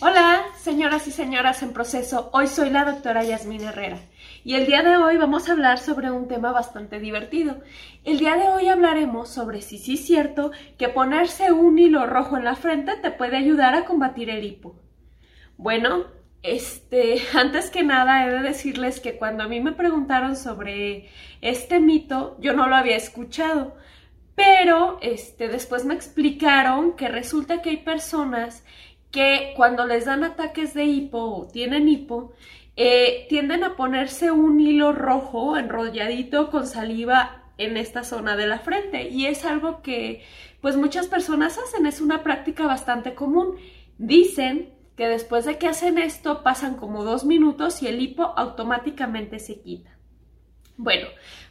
Hola, señoras y señoras en proceso. Hoy soy la doctora Yasmín Herrera y el día de hoy vamos a hablar sobre un tema bastante divertido. El día de hoy hablaremos sobre si sí es cierto que ponerse un hilo rojo en la frente te puede ayudar a combatir el hipo. Bueno, este, (laughs) antes que nada he de decirles que cuando a mí me preguntaron sobre este mito, yo no lo había escuchado, pero este, después me explicaron que resulta que hay personas que cuando les dan ataques de hipo o tienen hipo, eh, tienden a ponerse un hilo rojo enrolladito con saliva en esta zona de la frente y es algo que pues muchas personas hacen, es una práctica bastante común. Dicen que después de que hacen esto pasan como dos minutos y el hipo automáticamente se quita. Bueno,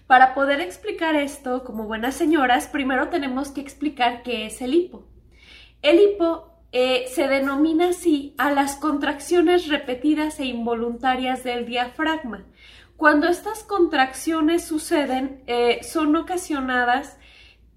para poder explicar esto como buenas señoras, primero tenemos que explicar qué es el hipo. El hipo eh, se denomina así a las contracciones repetidas e involuntarias del diafragma. Cuando estas contracciones suceden, eh, son ocasionadas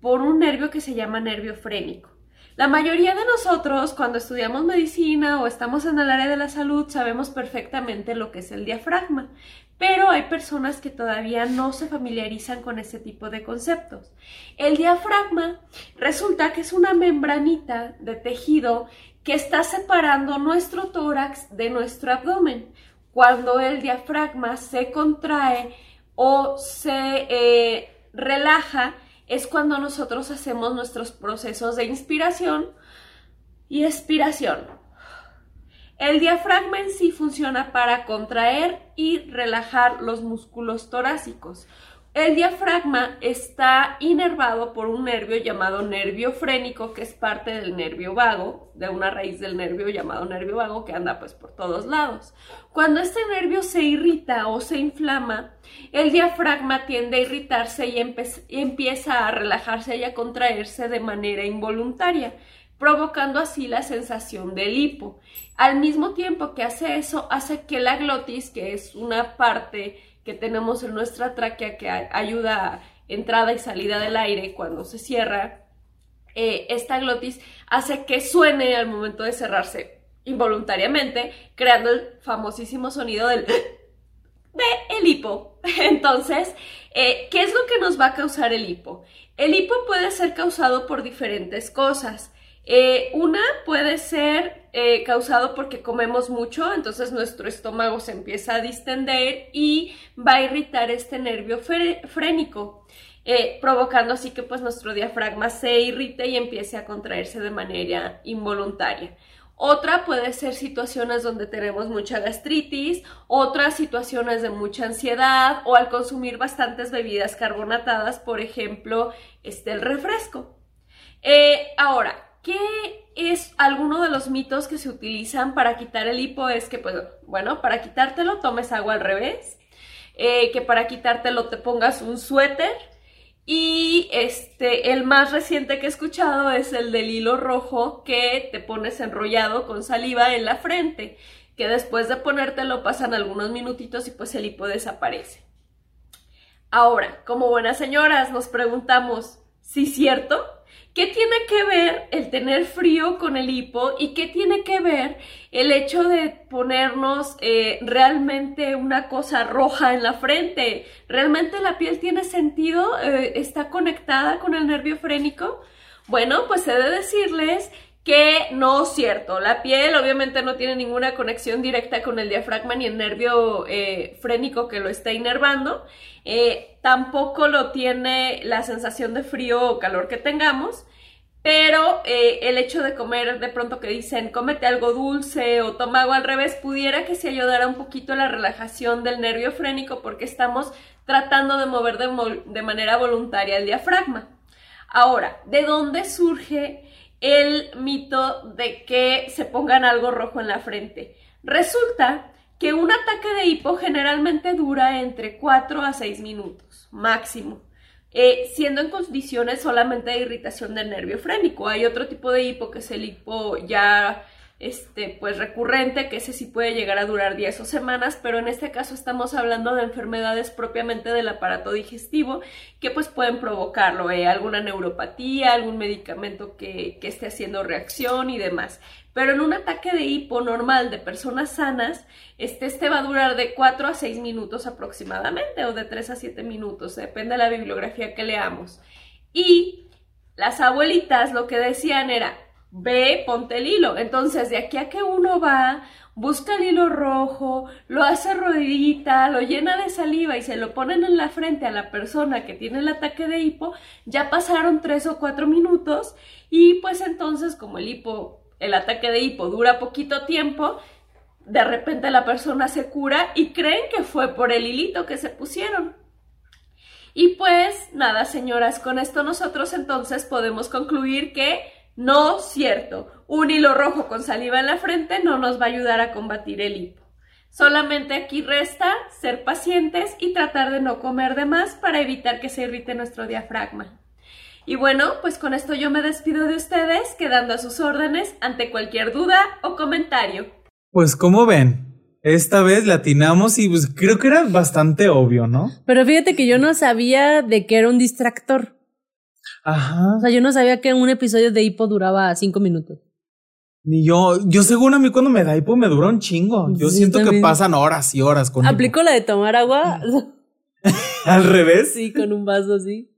por un nervio que se llama nervio frénico. La mayoría de nosotros, cuando estudiamos medicina o estamos en el área de la salud, sabemos perfectamente lo que es el diafragma, pero hay personas que todavía no se familiarizan con ese tipo de conceptos. El diafragma resulta que es una membranita de tejido que está separando nuestro tórax de nuestro abdomen. Cuando el diafragma se contrae o se eh, relaja, es cuando nosotros hacemos nuestros procesos de inspiración y expiración. El diafragma en sí funciona para contraer y relajar los músculos torácicos. El diafragma está inervado por un nervio llamado nervio frénico, que es parte del nervio vago, de una raíz del nervio llamado nervio vago que anda pues por todos lados. Cuando este nervio se irrita o se inflama, el diafragma tiende a irritarse y, empieza a relajarse y a contraerse de manera involuntaria provocando así la sensación del hipo. Al mismo tiempo que hace eso, hace que la glotis, que es una parte que tenemos en nuestra tráquea que ayuda a entrada y salida del aire cuando se cierra, eh, esta glotis hace que suene al momento de cerrarse involuntariamente, creando el famosísimo sonido del (laughs) de el hipo. (laughs) Entonces, eh, ¿qué es lo que nos va a causar el hipo? El hipo puede ser causado por diferentes cosas. Eh, una puede ser eh, causado porque comemos mucho, entonces nuestro estómago se empieza a distender y va a irritar este nervio frénico, eh, provocando así que pues nuestro diafragma se irrite y empiece a contraerse de manera involuntaria. Otra puede ser situaciones donde tenemos mucha gastritis, otras situaciones de mucha ansiedad o al consumir bastantes bebidas carbonatadas, por ejemplo, este, el refresco. ahora, ¿Qué es alguno de los mitos que se utilizan para quitar el hipo? Es que, pues, bueno, para quitártelo tomes agua al revés, eh, que para quitártelo te pongas un suéter y este, el más reciente que he escuchado es el del hilo rojo que te pones enrollado con saliva en la frente, que después de ponértelo pasan algunos minutitos y pues el hipo desaparece. Ahora, como buenas señoras, nos preguntamos, ¿sí cierto? ¿Qué tiene que ver el tener frío con el hipo y qué tiene que ver el hecho de ponernos eh, realmente una cosa roja en la frente? ¿Realmente la piel tiene sentido? Eh, ¿Está conectada con el nervio frénico? Bueno, pues he de decirles que no es cierto. La piel obviamente no tiene ninguna conexión directa con el diafragma ni el nervio eh, frénico que lo está inervando. Eh, tampoco lo tiene la sensación de frío o calor que tengamos. Pero eh, el hecho de comer de pronto que dicen cómete algo dulce o toma agua al revés pudiera que se ayudara un poquito la relajación del nervio frénico porque estamos tratando de mover de manera voluntaria el diafragma. Ahora, ¿de dónde surge el mito de que se pongan algo rojo en la frente. Resulta que un ataque de hipo generalmente dura entre 4 a 6 minutos, máximo, eh, siendo en condiciones solamente de irritación del nervio frénico. Hay otro tipo de hipo que es el hipo ya este, pues recurrente, que ese sí puede llegar a durar días o semanas, pero en este caso estamos hablando de enfermedades propiamente del aparato digestivo que pues pueden provocarlo, eh, alguna neuropatía, algún medicamento que, que esté haciendo reacción y demás. Pero en un ataque de hipo normal de personas sanas, este, este va a durar de 4 a 6 minutos aproximadamente o de 3 a 7 minutos, depende de la bibliografía que leamos. Y las abuelitas lo que decían era, ve, ponte el hilo. Entonces, de aquí a que uno va, busca el hilo rojo, lo hace rodillita, lo llena de saliva y se lo ponen en la frente a la persona que tiene el ataque de hipo, ya pasaron tres o cuatro minutos y pues entonces como el hipo, el ataque de hipo dura poquito tiempo, de repente la persona se cura y creen que fue por el hilito que se pusieron. Y pues nada, señoras, con esto nosotros entonces podemos concluir que no cierto. Un hilo rojo con saliva en la frente no nos va a ayudar a combatir el hipo. Solamente aquí resta ser pacientes y tratar de no comer de más para evitar que se irrite nuestro diafragma. Y bueno, pues con esto yo me despido de ustedes, quedando a sus órdenes ante cualquier duda o comentario. Pues como ven, esta vez latinamos y pues creo que era bastante obvio, ¿no? Pero fíjate que yo no sabía de que era un distractor. Ajá. O sea, yo no sabía que un episodio de hipo duraba cinco minutos. Ni yo, yo según a mí cuando me da hipo me dura un chingo. Yo Sí, siento que pasan horas y horas con hipo. ¿Aplico la de tomar agua? (laughs) al revés. sí, con un vaso así.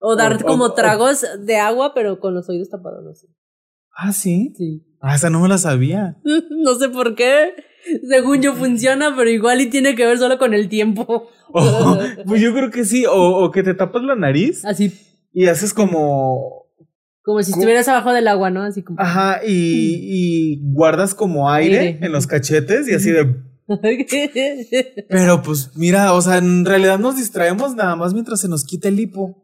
O dar O- como o- tragos de agua, pero con los oídos tapados así. Ah, sí. Sí. Ah, esa no me la sabía. (laughs) No sé por qué. Según yo funciona, pero igual y tiene que ver solo con el tiempo. (laughs) O- pues yo creo que sí. O, o que te tapas la nariz Así, y haces como. como si estuvieras abajo del agua, ¿no? Así como. Ajá, y, y guardas como aire, Aire. en los cachetes y así de. (laughs) Pero pues mira, o sea, en realidad nos distraemos nada más mientras se nos quita el hipo.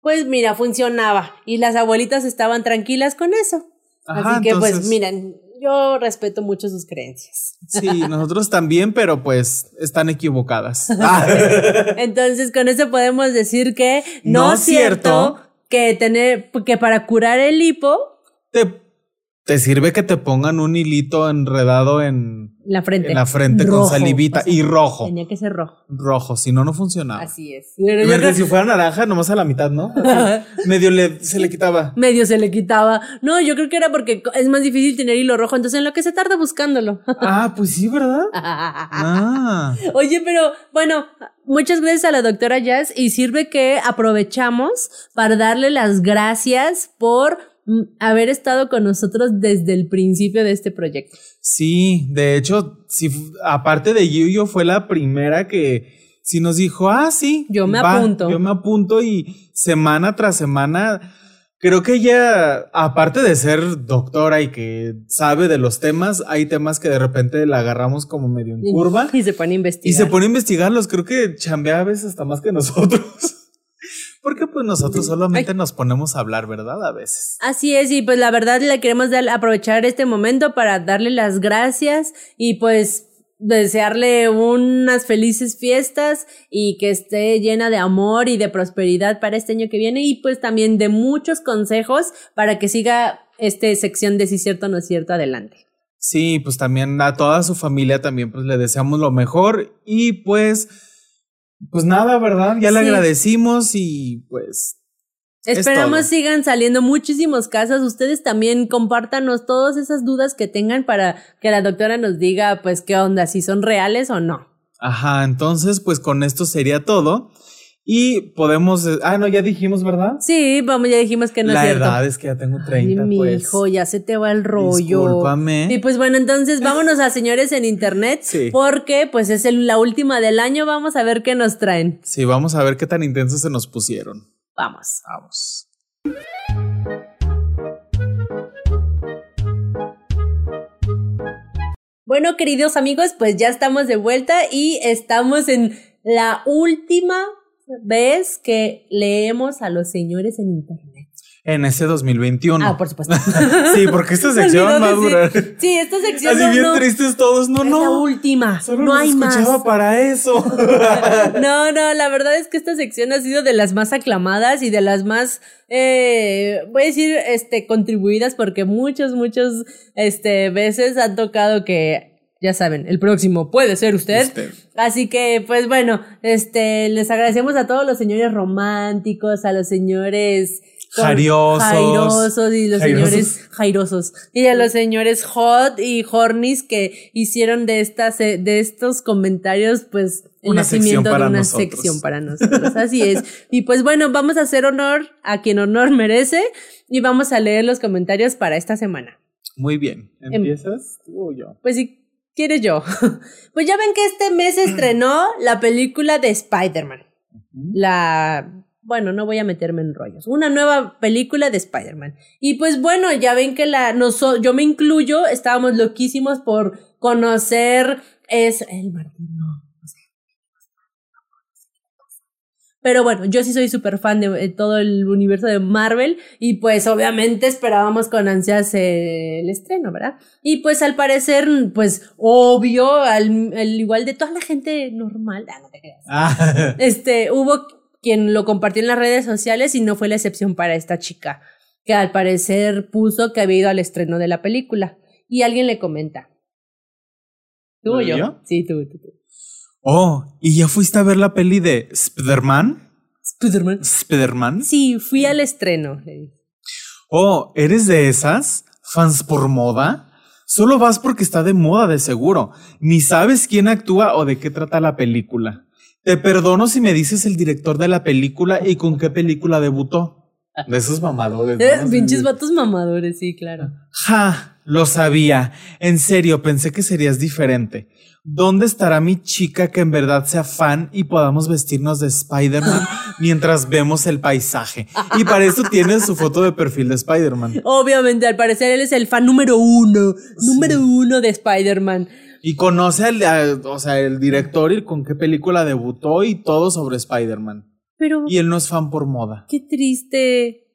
pues mira, funcionaba. Y las abuelitas estaban tranquilas con eso. Ajá, Así que pues miren, yo respeto mucho sus creencias. Sí, nosotros también, pero pues están equivocadas. (laughs) Entonces con eso podemos decir que no, No es cierto, cierto. que tener que para curar el hipo te, te sirve que te pongan un hilito enredado en, la frente en la frente Rojo, con salivita o sea, y rojo. Tenía que ser rojo. Rojo, si no, no funcionaba. Así es. Pero yo Verde, creo- si fuera naranja, nomás a la mitad, ¿no? Así, (laughs) medio le, se le quitaba. medio se le quitaba. No, yo creo que era porque es más difícil tener hilo rojo, entonces en lo que se tarda buscándolo. (laughs) Ah, pues sí, ¿verdad? Ah. Oye, pero bueno, muchas gracias a la doctora Jazz y sirve que aprovechamos para darle las gracias por haber estado con nosotros desde el principio de este proyecto. Sí, de hecho, sí, aparte de Yuyo, fue la primera que sí nos dijo, ah, sí. Yo me apunto. Yo me apunto y semana tras semana, creo que ella, aparte de ser doctora y que sabe de los temas, hay temas que de repente la agarramos como medio en curva Y se pone a investigar. y se pone a investigarlos. Creo que chambea a veces hasta más que nosotros. Porque pues nosotros solamente nos ponemos a hablar, ¿verdad? A veces. Así es, y pues la verdad le queremos dar, aprovechar este momento para darle las gracias y pues desearle unas felices fiestas y que esté llena de amor y de prosperidad para este año que viene y pues también de muchos consejos para que siga esta sección de si cierto o no es cierto adelante. Sí, pues también a toda su familia también pues le deseamos lo mejor y pues pues nada, ¿verdad? Ya le Sí. agradecimos y pues Es Esperamos sigan saliendo muchísimos casos. Ustedes también compártanos todas esas dudas que tengan para que la doctora nos diga pues qué onda, si son reales o no. ajá, entonces pues con esto sería todo y podemos eh, ah, no, ya dijimos, ¿verdad? Sí, vamos, ya dijimos que no La es cierto. edad es que ya tengo 30, Ay, mi pues. hijo, ya se te va el rollo. Discúlpame. Y pues bueno, entonces vámonos a señores en internet, Sí. porque pues es el- la última del año, vamos a ver qué nos traen. Sí, vamos a ver qué tan intensos se nos pusieron. Vamos. Vamos. Bueno, queridos amigos, pues ya estamos de vuelta y estamos en la última vez que leemos a los señores en internet. en ese 2021. Ah, por supuesto. (laughs) sí, porque esta sección va a durar. Sí, esta sección Así no, bien no, tristes todos. No, es la no. última. Solo no hay más. escuchaba para eso. (laughs) No, no, la verdad es que esta sección ha sido de las más aclamadas y de las más, eh, voy a decir, este, contribuidas porque muchas, muchas, este, veces han tocado que, ya saben, el próximo puede ser usted. Usted. Así que, pues bueno, este, les agradecemos a todos los señores románticos, a los señores Jairiosos. jairosos y los Jairosos. señores jairosos y a los señores hot y hornis que hicieron de estas de estos comentarios pues el Una nacimiento de una nosotros. sección para nosotros así es y pues bueno vamos a hacer honor a quien honor merece y vamos a leer los comentarios para esta semana Muy bien. Em- ¿Empiezas tú o yo? pues si quieres yo (laughs) pues ya ven que este mes estrenó la película de Spider-Man la bueno, no voy a meterme en rollos. Una nueva película de Spider-Man. Y pues bueno, ya ven que la noso- yo me incluyo, estábamos loquísimos por conocer es el Martín, no. Pero bueno, yo sí soy súper fan de eh, todo el universo de Marvel y pues obviamente esperábamos con ansias eh, el estreno, ¿verdad? Y pues al parecer, pues obvio, al, al igual de toda la gente normal, ah, no te creas. Ah, (laughs) Este, hubo quien lo compartió en las redes sociales y no fue la excepción para esta chica, que al parecer puso que había ido al estreno de la película. Y alguien le comenta. ¿Tú o ¿Lo yo? yo? Sí, tú, tú, tú. Oh, ¿y ya fuiste a ver la peli de Spider-Man? Spiderman. ¿Spider-Man? Sí, fui al estreno. Oh, ¿eres de esas? ¿Fans por moda? Solo vas porque está de moda de seguro. Ni sabes quién actúa o de qué trata la película. Te perdono si me dices el director de la película y con qué película debutó. De esos mamadores. Eh, ¿no? pinches vatos mamadores, sí, claro. Ja, lo sabía. En serio, pensé que serías diferente. ¿Dónde estará mi chica que en verdad sea fan y podamos vestirnos de Spider-Man (laughs) mientras vemos el paisaje? Y para eso tiene su foto de perfil de Spider-Man. Obviamente, al parecer él es el fan número uno, número uno de Spider-Man. Y conoce al, o sea, el director y con qué película debutó y todo sobre Spider-Man. Pero, Y él no es fan por moda. qué triste.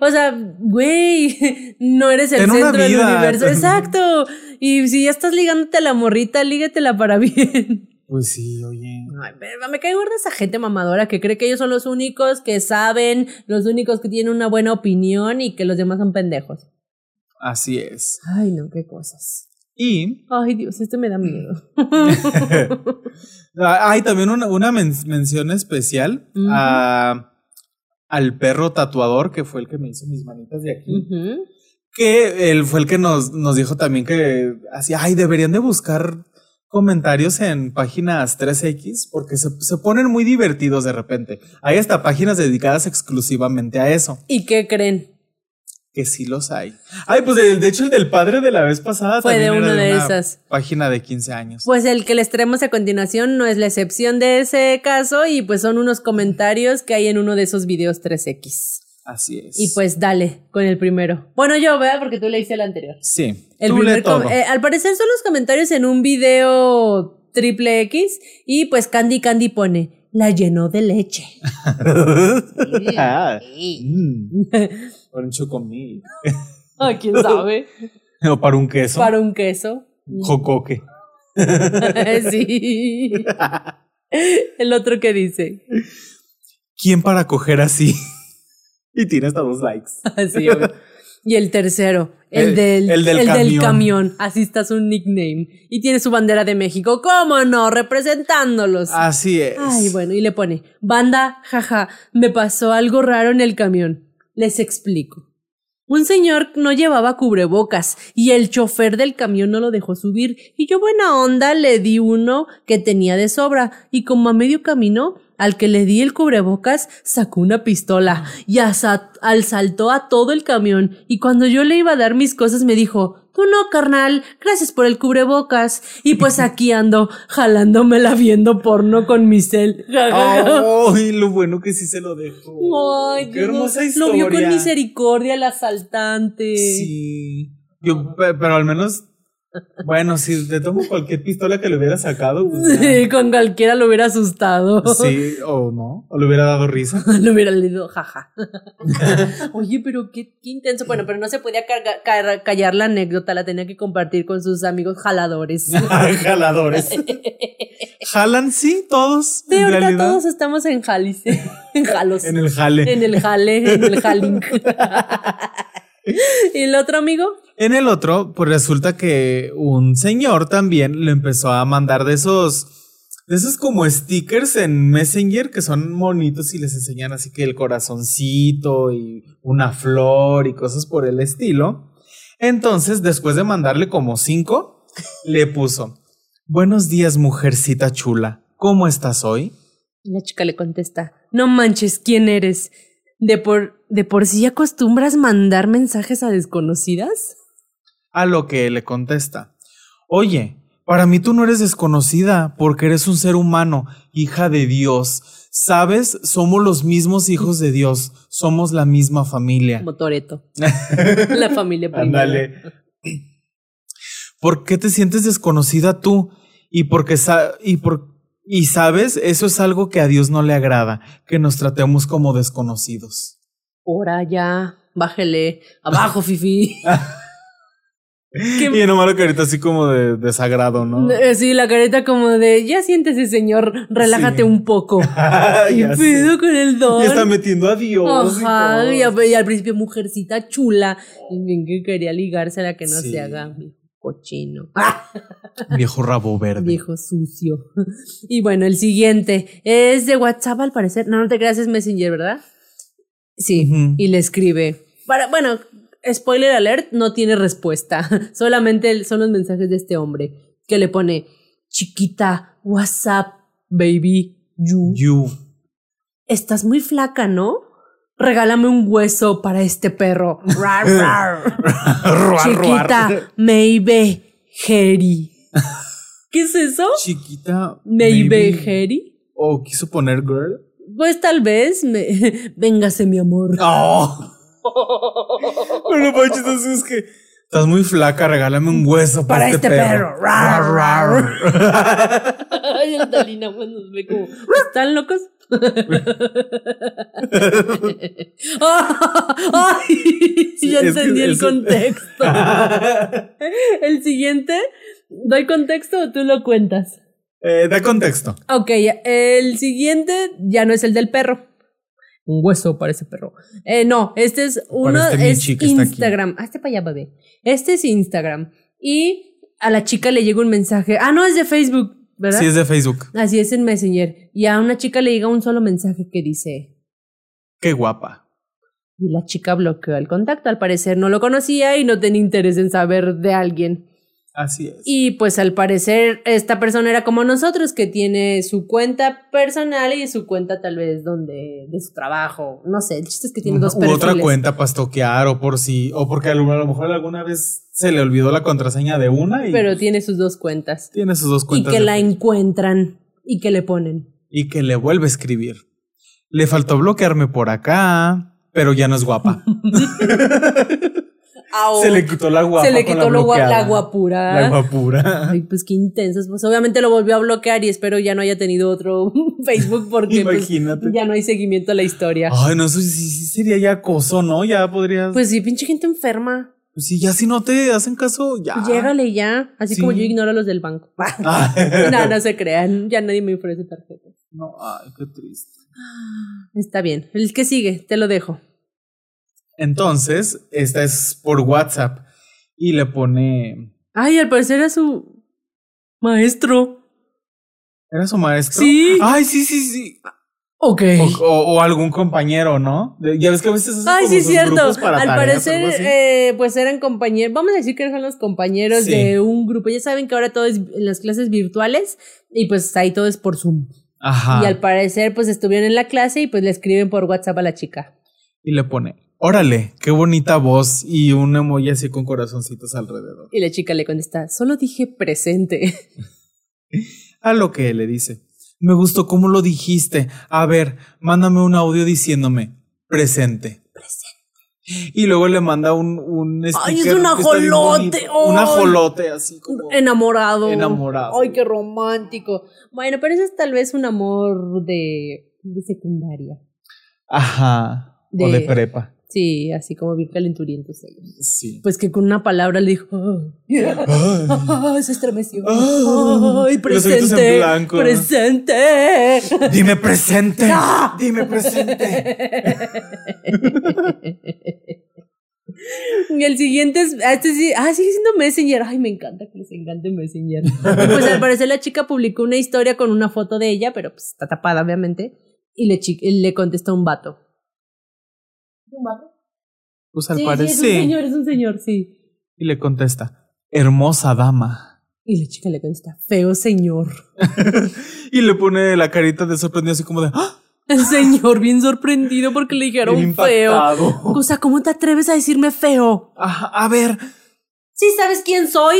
O sea, güey, no eres el Ten centro del universo. (laughs) Exacto. Y si ya estás ligándote a la morrita, lígatela para bien. Pues sí, oye. Ay, me, me cae gorda esa gente mamadora que cree que ellos son los únicos que saben, los únicos que tienen una buena opinión y que los demás son pendejos. Así es. Ay, no, qué cosas. Y Ay, Dios, este me da miedo. (laughs) Ah, hay también una, una men- mención especial a, al perro tatuador que fue el que me hizo mis manitas de aquí. Que él fue el que nos, nos dijo también que así, ay, deberían de buscar comentarios en páginas 3X porque se, se ponen muy divertidos de repente. Hay hasta páginas dedicadas exclusivamente a eso, ¿Y qué creen? Que sí los hay. Ay, pues de, de hecho el del padre de la vez pasada Fue de también era una de una esas. Página de 15 años. Pues el que les traemos a continuación no es la excepción de ese caso y pues son unos comentarios que hay en uno de esos videos 3X. Así es. Y pues dale con el primero. Bueno, yo, ¿verdad? Porque tú leíste el anterior. Sí, El tú lee todo. eh, al parecer son los comentarios en un video triple X y pues Candy Candy pone, la llenó de leche. (laughs) (laughs) (laughs) Ah, mm, para un chocomil. (laughs) Ah, quién sabe. (laughs) O para un queso. Para un queso. Jocoque. (laughs) sí. El otro que dice. ¿Quién para coger así? y tiene hasta dos likes. Así, obvio. Y el tercero, el, El- del, el del camión. camión. Así está su nickname. Y tiene su bandera de México. ¿Cómo no? Representándolos. Así es. Ay, bueno, y le pone, banda, jaja, me pasó algo raro en el camión. Les explico. Un señor no llevaba cubrebocas y el chofer del camión no lo dejó subir. Y yo buena onda le di uno que tenía de sobra. Y como a medio camino al que le di el cubrebocas sacó una pistola y asa- asaltó a todo el camión. Y cuando yo le iba a dar mis cosas me dijo Tú no, carnal, gracias por el cubrebocas. Y pues (laughs) aquí ando, jalándomela viendo porno con mi cel. (laughs) Ay, lo bueno que sí se lo dejó. Ay, Qué Dios, hermosa Lo historia. vio con misericordia el asaltante. Sí. Yo, pe- pero al menos Bueno, si te tomo cualquier pistola que le hubiera sacado, pues. Sí, con cualquiera lo hubiera asustado. Sí, o no, o le hubiera dado risa. (laughs) Le hubiera leído jaja. (laughs) Oye, pero qué, qué intenso. Bueno, pero no se podía callar la anécdota, la tenía que compartir con sus amigos jaladores. (laughs) Jaladores. Jalan, sí, todos. Sí, en ahorita realidad. todos estamos en Jalice. En Jalos. En el jale. En el jale, en el jaling. ¿Y el otro amigo? En el otro, pues resulta que un señor también le empezó a mandar de esos, de esos como stickers en Messenger que son monitos y les enseñan así que el corazoncito y una flor y cosas por el estilo. Entonces, después de mandarle como cinco, le puso, buenos días mujercita chula, ¿cómo estás hoy? La chica le contesta, no manches, ¿quién eres? ¿De por, ¿De por sí acostumbras mandar mensajes a desconocidas? A lo que le contesta, oye, para mí tú no eres desconocida porque eres un ser humano, hija de Dios. Sabes, somos los mismos hijos de Dios, somos la misma familia. Como Toreto. (laughs) La familia. Ándale. ¿Por qué te sientes desconocida tú? Y porque sa- y por y sabes, eso es algo que a Dios no le agrada, que nos tratemos como desconocidos. Ahora ya, bájele. Abajo, Fifi. Qué- (laughs) Y nomás la carita así como de desagrado, ¿no? Eh, Sí, la careta como de, ya siéntese, señor, relájate Sí. un poco. ¿Qué (laughs) Ya sé. pedo con el don? Y está metiendo a Dios. y Ajá, y, y al principio mujercita chula, y bien que quería ligarse a la que no Sí. se haga cochino, Viejo rabo verde. viejo sucio. Y bueno, el siguiente es de WhatsApp al parecer, no, no te creas, es Messenger, ¿verdad? Sí, y le escribe, para, bueno, spoiler alert, no tiene respuesta, (laughs) solamente son los mensajes de este hombre, que le pone, chiquita, WhatsApp, baby, you. You. Estás muy flaca, ¿no? Regálame un hueso para este perro. (laughs) Rar, rar. Ruar, Chiquita, maybe Harry. (laughs) ¿Qué es eso? Chiquita. Maybe Harry. O quiso poner girl. Pues tal vez me... (laughs) Véngase, mi amor. Oh. Pancho, entonces es que estás muy flaca, regálame un hueso para, Para este perro. Rar, Rar, rar. Ay, pues, nos ve como... ¿Están locos? Ay, ya entendí el contexto. (laughs) el siguiente, ¿doy contexto o tú lo cuentas? Eh, da contexto. Ok, el siguiente ya no es el del perro. Un hueso para ese perro. Eh, no, este es uno, este es. Instagram. Hazte para allá, bebé. Este es Instagram. Y a la chica le llega un mensaje. Ah, no, es de Facebook, ¿verdad? Sí, es de Facebook. Así es en Messenger. Y a una chica le llega un solo mensaje que dice. Qué guapa. Y la chica bloqueó el contacto. Al parecer no lo conocía y no tenía interés en saber de alguien. Así es. Y pues al parecer esta persona era como nosotros, que tiene su cuenta personal y su cuenta tal vez donde de su trabajo. No sé, el chiste es que tiene dos U perfiles. otra cuenta para estoquear o por si, o porque a lo, a lo mejor alguna vez se le olvidó la contraseña de una y Pero tiene sus dos cuentas. tiene sus dos Y cuentas. que de la Facebook. encuentran y que le ponen. y que le vuelve a escribir. Le faltó bloquearme por acá, pero ya no es guapa. (laughs) Se le quitó la guapa. Se le quitó la, guapura. La guapura. Ay, pues qué intensos. Pues obviamente lo volvió a bloquear y espero ya no haya tenido otro (laughs) Facebook porque pues, Imagínate. ya no hay seguimiento a la historia. Ay, no, eso sí, sí sería ya acoso, ¿no? Ya podrías. Pues, Pues sí, pinche gente enferma. Sí, ya si no te hacen caso, ya. Pues llégale ya. Así Sí. como yo ignoro a los del banco. Ay. (laughs) no, no se crean. Ya nadie me ofrece tarjetas. No, ay, qué triste. Está bien. El que sigue, te lo dejo. Entonces, esta es por WhatsApp y le pone. Ay, al parecer era su maestro. ¿Era su maestro? Sí. Ay, sí, sí, sí. Ok. O, o- o algún compañero, ¿no? Ya ves que a veces Ay, como sí, cierto. grupos para Al parecer, eh, pues eran compañeros. Vamos a decir que son los compañeros Sí. de un grupo. Ya saben que ahora todo es en las clases virtuales y pues ahí todo es por Zoom. Ajá. Y al parecer, pues estuvieron en la clase y pues le escriben por WhatsApp a la chica. Y le pone, órale, qué bonita voz y un emoji así con corazoncitos alrededor. Y la chica le contesta, solo dije presente. (laughs) A lo que le dice, me gustó cómo lo dijiste. A ver, mándame un audio diciéndome, presente. Y luego le manda un, un Ay, es un ajolote. Un ajolote así como. Enamorado. Enamorado. Ay, qué romántico. Bueno, pero ese es tal vez un amor de, de secundaria. Ajá. O de prepa. Sí, así como bien calenturientos ellos. Sí. Pues que con una palabra le dijo. "Ay". (laughs) Se estremeció. Ay, en presente. Presente. Dime presente. (laughs) Dime presente. Y el siguiente es, este sí, ah, sigue siendo Messenger. Ay, me encanta que les encante Messenger. pues al parecer la chica publicó una historia con una foto de ella, pero pues está tapada, obviamente. Y le, le contestó un vato. ¿Un vato? Pues al sí, sí, parecer. es un señor, es un señor, sí. Y le contesta: Hermosa dama. Y la chica le contesta, feo señor. (laughs) Y le pone la carita de sorprendido, así como de. ¡Ah! El señor bien sorprendido porque le dijeron feo. O sea, ¿cómo te atreves a decirme feo? Ajá, a ver. ¿Sí sabes quién soy?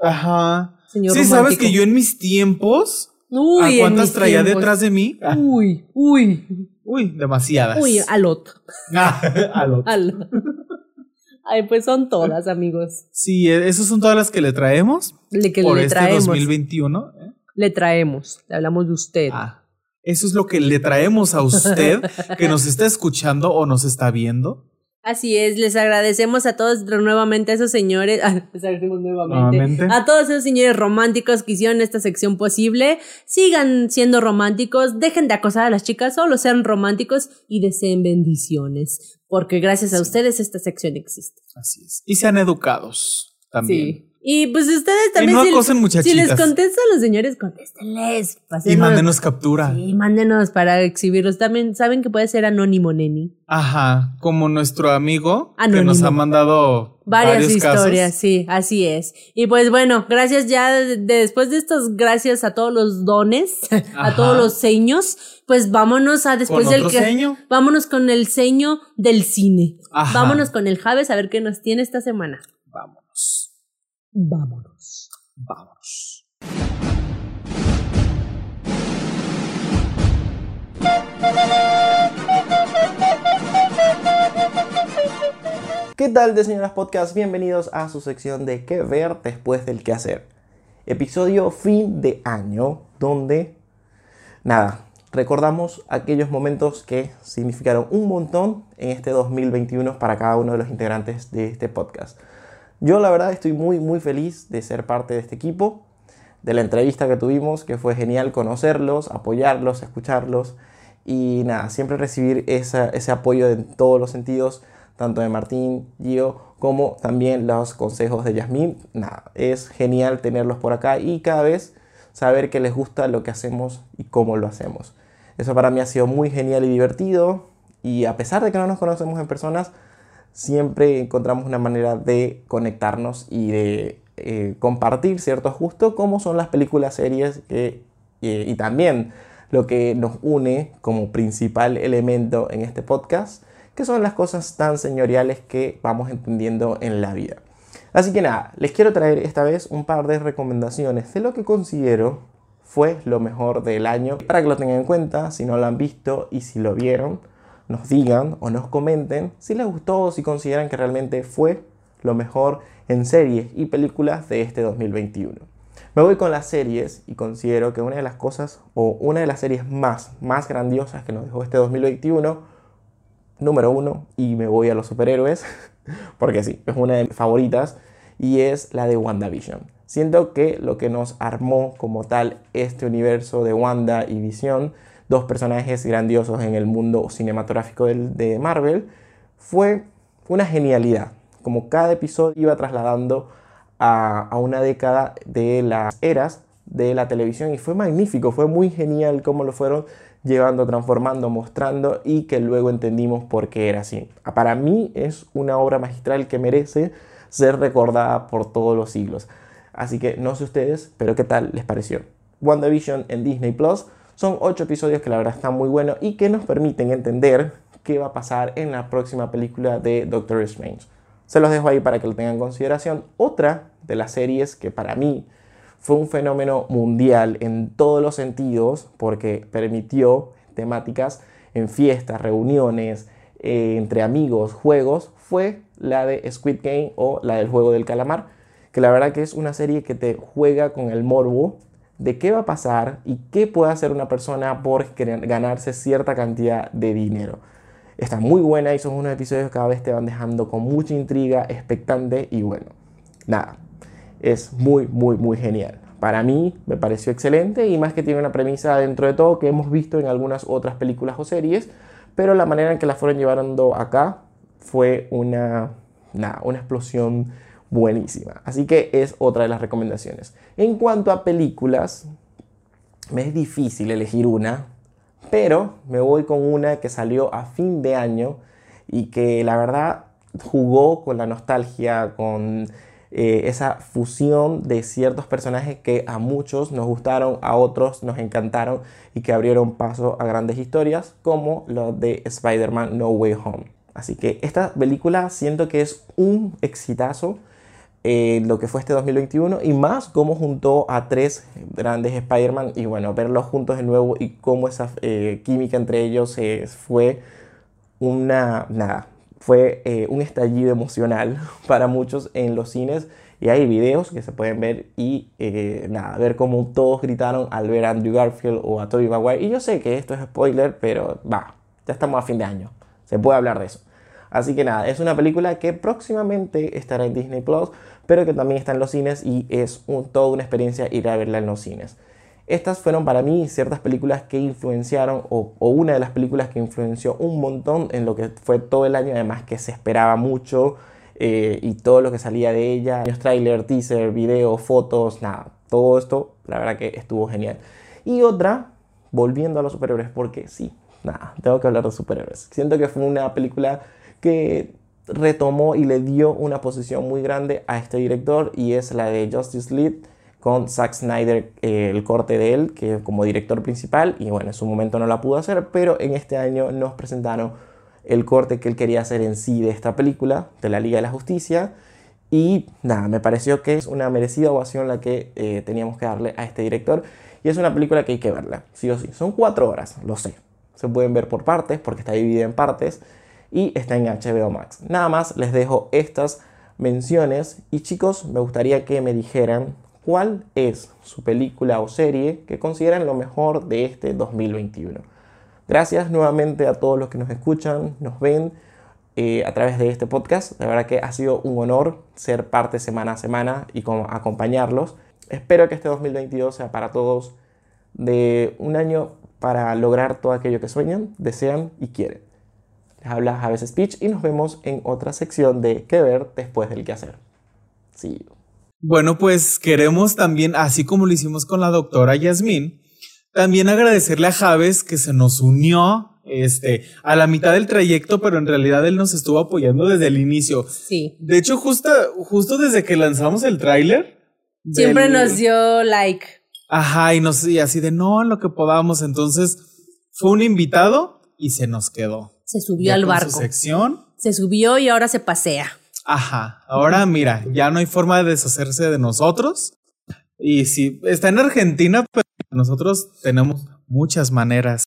Ajá. Señor sí, sabes que yo en mis tiempos. Uy, ¿A cuántas traía tiempos. detrás de mí? Uy, uy, Uy, demasiadas. uy, alot. A lo- alot. (laughs) Ay, pues son todas, amigos. Sí, eh, esas son todas las que le traemos Le que por le este traemos. 2021. ¿eh? Le traemos. Le hablamos de usted. Ah, eso es lo que le traemos a usted que nos está escuchando o nos está viendo. Así es, les agradecemos a todos nuevamente a esos señores, (laughs) ah, les agradecemos nuevamente, Nuevamente. a todos esos señores románticos que hicieron esta sección posible. Sigan siendo románticos, dejen de acosar a las chicas, solo sean románticos y deseen bendiciones, porque gracias a ustedes esta sección existe. Así es. Y sean educados también. Sí. Y pues ustedes también, no si, acosen si muchachitas. les contestan los señores, contéstenles. Y mándenos captura. Sí, mándenos para exhibirlos. También saben que puede ser anónimo, neni. Ajá, como nuestro amigo que Anónimo. nos ha mandado Varias historias, casos. sí, así es. Y pues bueno, gracias ya de- de- después de estos, gracias a todos los dones, (laughs) a todos los seños, pues vámonos a después ¿Con del que- seño? vámonos con el seño del cine. Ajá. Vámonos con el Javes a ver qué nos tiene esta semana. Vámonos. Vámonos. Vámonos. ¿Qué tal de señoras podcast? Bienvenidos a su sección de qué ver después del qué hacer. Episodio fin de año donde, nada, recordamos aquellos momentos que significaron un montón en este 2021 para cada uno de los integrantes de este podcast. Yo la verdad estoy muy muy feliz de ser parte de este equipo, de la entrevista que tuvimos, que fue genial conocerlos, apoyarlos, escucharlos y nada, siempre recibir ese apoyo en todos los sentidos, tanto de Martín, Gio, como también los consejos de Yasmín. Nada, es genial tenerlos por acá y cada vez saber que les gusta lo que hacemos y cómo lo hacemos. Eso para mí ha sido muy genial y divertido y a pesar de que no nos conocemos en personas, siempre encontramos una manera de conectarnos y de eh, compartir ciertos gustos como son las películas, series y también lo que nos une como principal elemento en este podcast, que son las cosas tan señoriales que vamos entendiendo en la vida. Así que nada, les quiero traer esta vez un par de recomendaciones de lo que considero fue lo mejor del año. Para que lo tengan en cuenta, si no lo han visto y si lo vieron, nos digan o nos comenten si les gustó o si consideran que realmente fue lo mejor en series y películas de este 2021. Me voy con las series y considero que una de las cosas o una de las series más, más grandiosas que nos dejó este 2021 número uno y me voy a los superhéroes (laughs) porque sí, es una de mis favoritas y es la de WandaVision. Siento que lo que nos armó como tal este universo de Wanda y Vision, dos personajes grandiosos en el mundo cinematográfico de Marvel, fue una genialidad. Como cada episodio iba trasladando a, a una década de las eras de la televisión y fue magnífico, fue muy genial cómo lo fueron llevando, transformando, mostrando y que luego entendimos por qué era así. Para mí es una obra magistral que merece ser recordada por todos los siglos. Así que no sé ustedes, pero ¿qué tal les pareció? WandaVision en Disney Plus son ocho episodios que la verdad están muy buenos y que nos permiten entender qué va a pasar en la próxima película de Doctor Strange. Se los dejo ahí para que lo tengan en consideración. Otra de las series que para mí fue un fenómeno mundial en todos los sentidos porque permitió temáticas en fiestas, reuniones, eh, entre amigos, juegos, fue la de Squid Game o la del juego del calamar, que la verdad que es una serie que te juega con el morbo de qué va a pasar y qué puede hacer una persona por ganarse cierta cantidad de dinero. Está muy buena y son unos episodios que cada vez te van dejando con mucha intriga, expectante y bueno, nada, es muy, muy, muy genial. Para mí me pareció excelente y más que tiene una premisa dentro de todo que hemos visto en algunas otras películas o series, pero la manera en que la fueron llevando acá fue una, una explosión buenísima. Así que es otra de las recomendaciones. En cuanto a películas, me es difícil elegir una, pero me voy con una que salió a fin de año y que la verdad jugó con la nostalgia, con eh, esa fusión de ciertos personajes que a muchos nos gustaron, a otros nos encantaron y que abrieron paso a grandes historias como lo de Spider-Man No Way Home. Así que esta película siento que es un exitazo eh, lo que fue este 2021 y más cómo juntó a tres grandes Spider-Man y bueno, verlos juntos de nuevo y cómo esa eh, química entre ellos fue una, nada, fue eh, un estallido emocional (laughs) para muchos en los cines. Y hay videos que se pueden ver y nada, ver cómo todos gritaron al ver a Andrew Garfield o a Tobey Maguire. Y yo sé que esto es spoiler, pero va, ya estamos a fin de año, se puede hablar de eso. Así que nada, es una película que próximamente estará en Disney Plus, pero que también está en los cines y es toda una experiencia ir a verla en los cines. Estas fueron para mí ciertas películas que influenciaron, o, una de las películas que influenció un montón en lo que fue todo el año, además que se esperaba mucho eh, y todo lo que salía de ella, trailer, teaser, video, fotos, nada, todo esto, la verdad que estuvo genial. Y otra, volviendo a los superhéroes, porque sí, nada, tengo que hablar de superhéroes. Siento que fue una película que retomó y le dio una posición muy grande a este director y es la de Justice League con Zack Snyder, eh, el corte de él, que como director principal, y bueno, en su momento no la pudo hacer, pero en este año nos presentaron el corte que él quería hacer en sí de esta película, de la Liga de la Justicia, y nada, me pareció que es una merecida ovación la que eh, teníamos que darle a este director, y es una película que hay que verla, sí o sí. Son cuatro horas, lo sé. Se pueden ver por partes, porque está dividida en partes, y está en HBO Max. Nada más les dejo estas menciones y chicos, me gustaría que me dijeran cuál es su película o serie que consideran lo mejor de este 2021. Gracias nuevamente a todos los que nos escuchan, nos ven eh, a través de este podcast. La verdad que ha sido un honor ser parte semana a semana y acompañarlos. Espero que este 2022 sea para todos de un año para lograr todo aquello que sueñan, desean y quieren habla Javes Speech y nos vemos en otra sección de qué ver después del qué hacer. Sí. Bueno, pues queremos también, así como lo hicimos con la doctora Yasmín, también agradecerle a Javes que se nos unió este, a la mitad del trayecto, pero en realidad él nos estuvo apoyando desde el inicio. Sí. De hecho, justo, justo desde que lanzamos el tráiler. Siempre nos dio like. Ajá, y, nos, y así de no, en lo que podamos. Entonces, fue un invitado y se nos quedó se subió al barco. sección. Se subió y ahora se pasea. Ajá. Ahora mira, ya no hay forma de deshacerse de nosotros. Y si está en Argentina, pero nosotros tenemos muchas maneras.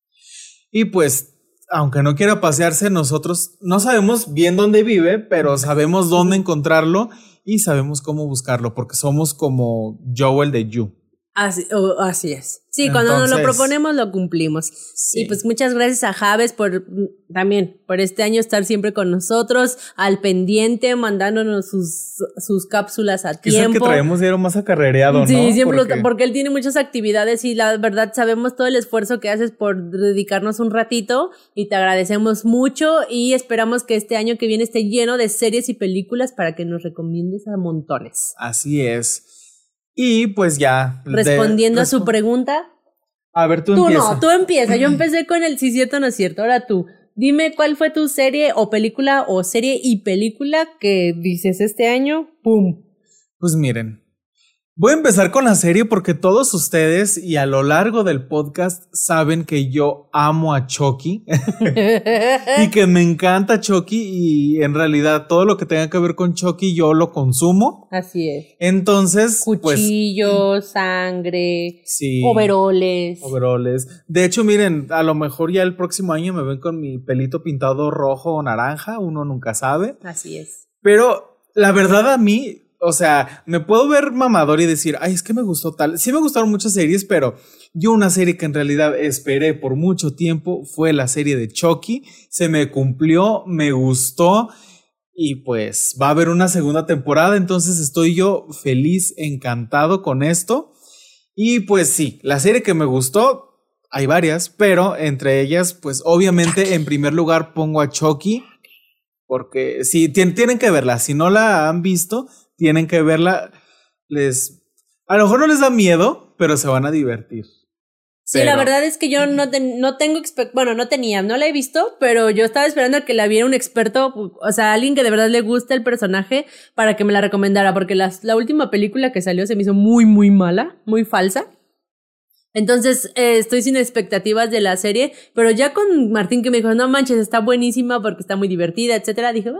Y pues, aunque no quiera pasearse, nosotros no sabemos bien dónde vive, pero sabemos dónde encontrarlo y sabemos cómo buscarlo, porque somos como Joel de You. Así, así es. Sí, cuando nos lo proponemos lo cumplimos. Y pues muchas gracias a Javes por también por este año estar siempre con nosotros, al pendiente, mandándonos sus, sus cápsulas a tiempo. que traemos dieron más acarrereado, ¿no? Sí, siempre porque... porque él tiene muchas actividades y la verdad sabemos todo el esfuerzo que haces por dedicarnos un ratito y te agradecemos mucho y esperamos que este año que viene esté lleno de series y películas para que nos recomiendes a montones. Así es. Y pues ya. Respondiendo a su pregunta. A ver, tú, tú empieza. no, tú empieza. Yo (clears throat) empecé con el sí cierto, no es cierto. Ahora tú. Dime cuál fue tu serie o película o serie y película que dices este año. ¡Pum! Pues miren. Voy a empezar con la serie porque todos ustedes y a lo largo del podcast saben que yo amo a Chucky (laughs) y que me encanta Chucky y en realidad todo lo que tenga que ver con Chucky yo lo consumo. Así es. Entonces, pues Cuchillos, sangre, sí. overoles. Overoles. De hecho, miren, a lo mejor ya el próximo año me ven con mi pelito pintado rojo o naranja, uno nunca sabe. Así es. Pero la verdad a mí, o sea, me puedo ver mamador y decir, ay, es que me gustó tal. Sí me gustaron muchas series, pero yo una serie que en realidad esperé por mucho tiempo fue la serie de Chucky. Se me cumplió, me gustó. Y pues va a haber una segunda temporada, entonces estoy yo feliz, encantado con esto. Y pues sí, la serie que me gustó, hay varias, pero entre ellas, pues obviamente en primer lugar pongo a Chucky, porque sí, tien- tienen que verla, si no la han visto, tienen que verla, les... A lo mejor no les da miedo, pero se van a divertir. Sí, Pero- la verdad es que yo no, no tengo, bueno, no tenía, no la he visto, pero yo estaba esperando a que la viera un experto, o sea, alguien que de verdad le gusta el personaje para que me la recomendara, porque las- la última película que salió se me hizo muy, muy mala, muy falsa. Entonces, eh, estoy sin expectativas de la serie, pero ya con Martín que me dijo, no manches, está buenísima porque está muy divertida, etcétera, dije, "Eh,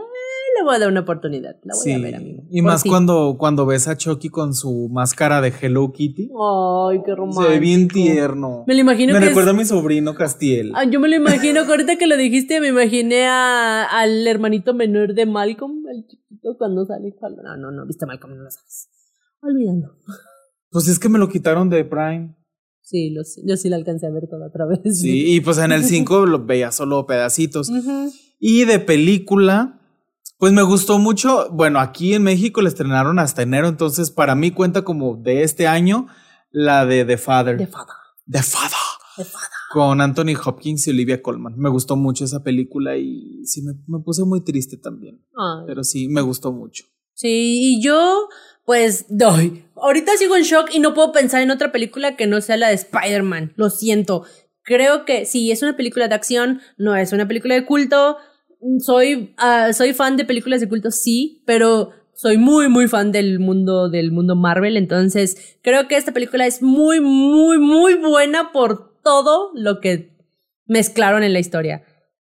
le voy a dar una oportunidad, la voy a ver, amigo. Y Por más ti. cuando, cuando ves a Chucky con su máscara de Hello Kitty. Ay, qué romántico. Se ve bien tierno. Me lo imagino Me que es- recuerda a mi sobrino Castiel. Ah, yo me lo imagino, ahorita que lo dijiste, me imaginé a- al hermanito menor de Malcolm, el chiquito, cuando sale. cuando- No, no, no, viste a Malcolm, no lo sabes. Olvídalo. Pues es que me lo quitaron de Prime. Sí, lo, yo sí la alcancé a ver toda otra vez. Sí, y pues en el 5 lo veía solo pedacitos. Y de película, pues me gustó mucho. Bueno, aquí en México la estrenaron hasta enero, entonces para mí cuenta como de este año la de The Father. De fada, The Father. de fada. Con Anthony Hopkins y Olivia Colman. Me gustó mucho esa película y sí me, me puse muy triste también. Ay. Pero sí, me gustó mucho. Sí, y yo, pues, doy. Ahorita sigo en shock y no puedo pensar en otra película que no sea la de Spider-Man. Lo siento. Creo que sí, es una película de acción, no es una película de culto. Soy, ah, soy fan de películas de culto, sí, pero soy muy, muy fan del mundo, del mundo Marvel. Entonces, creo que esta película es muy, muy, muy buena por todo lo que mezclaron en la historia.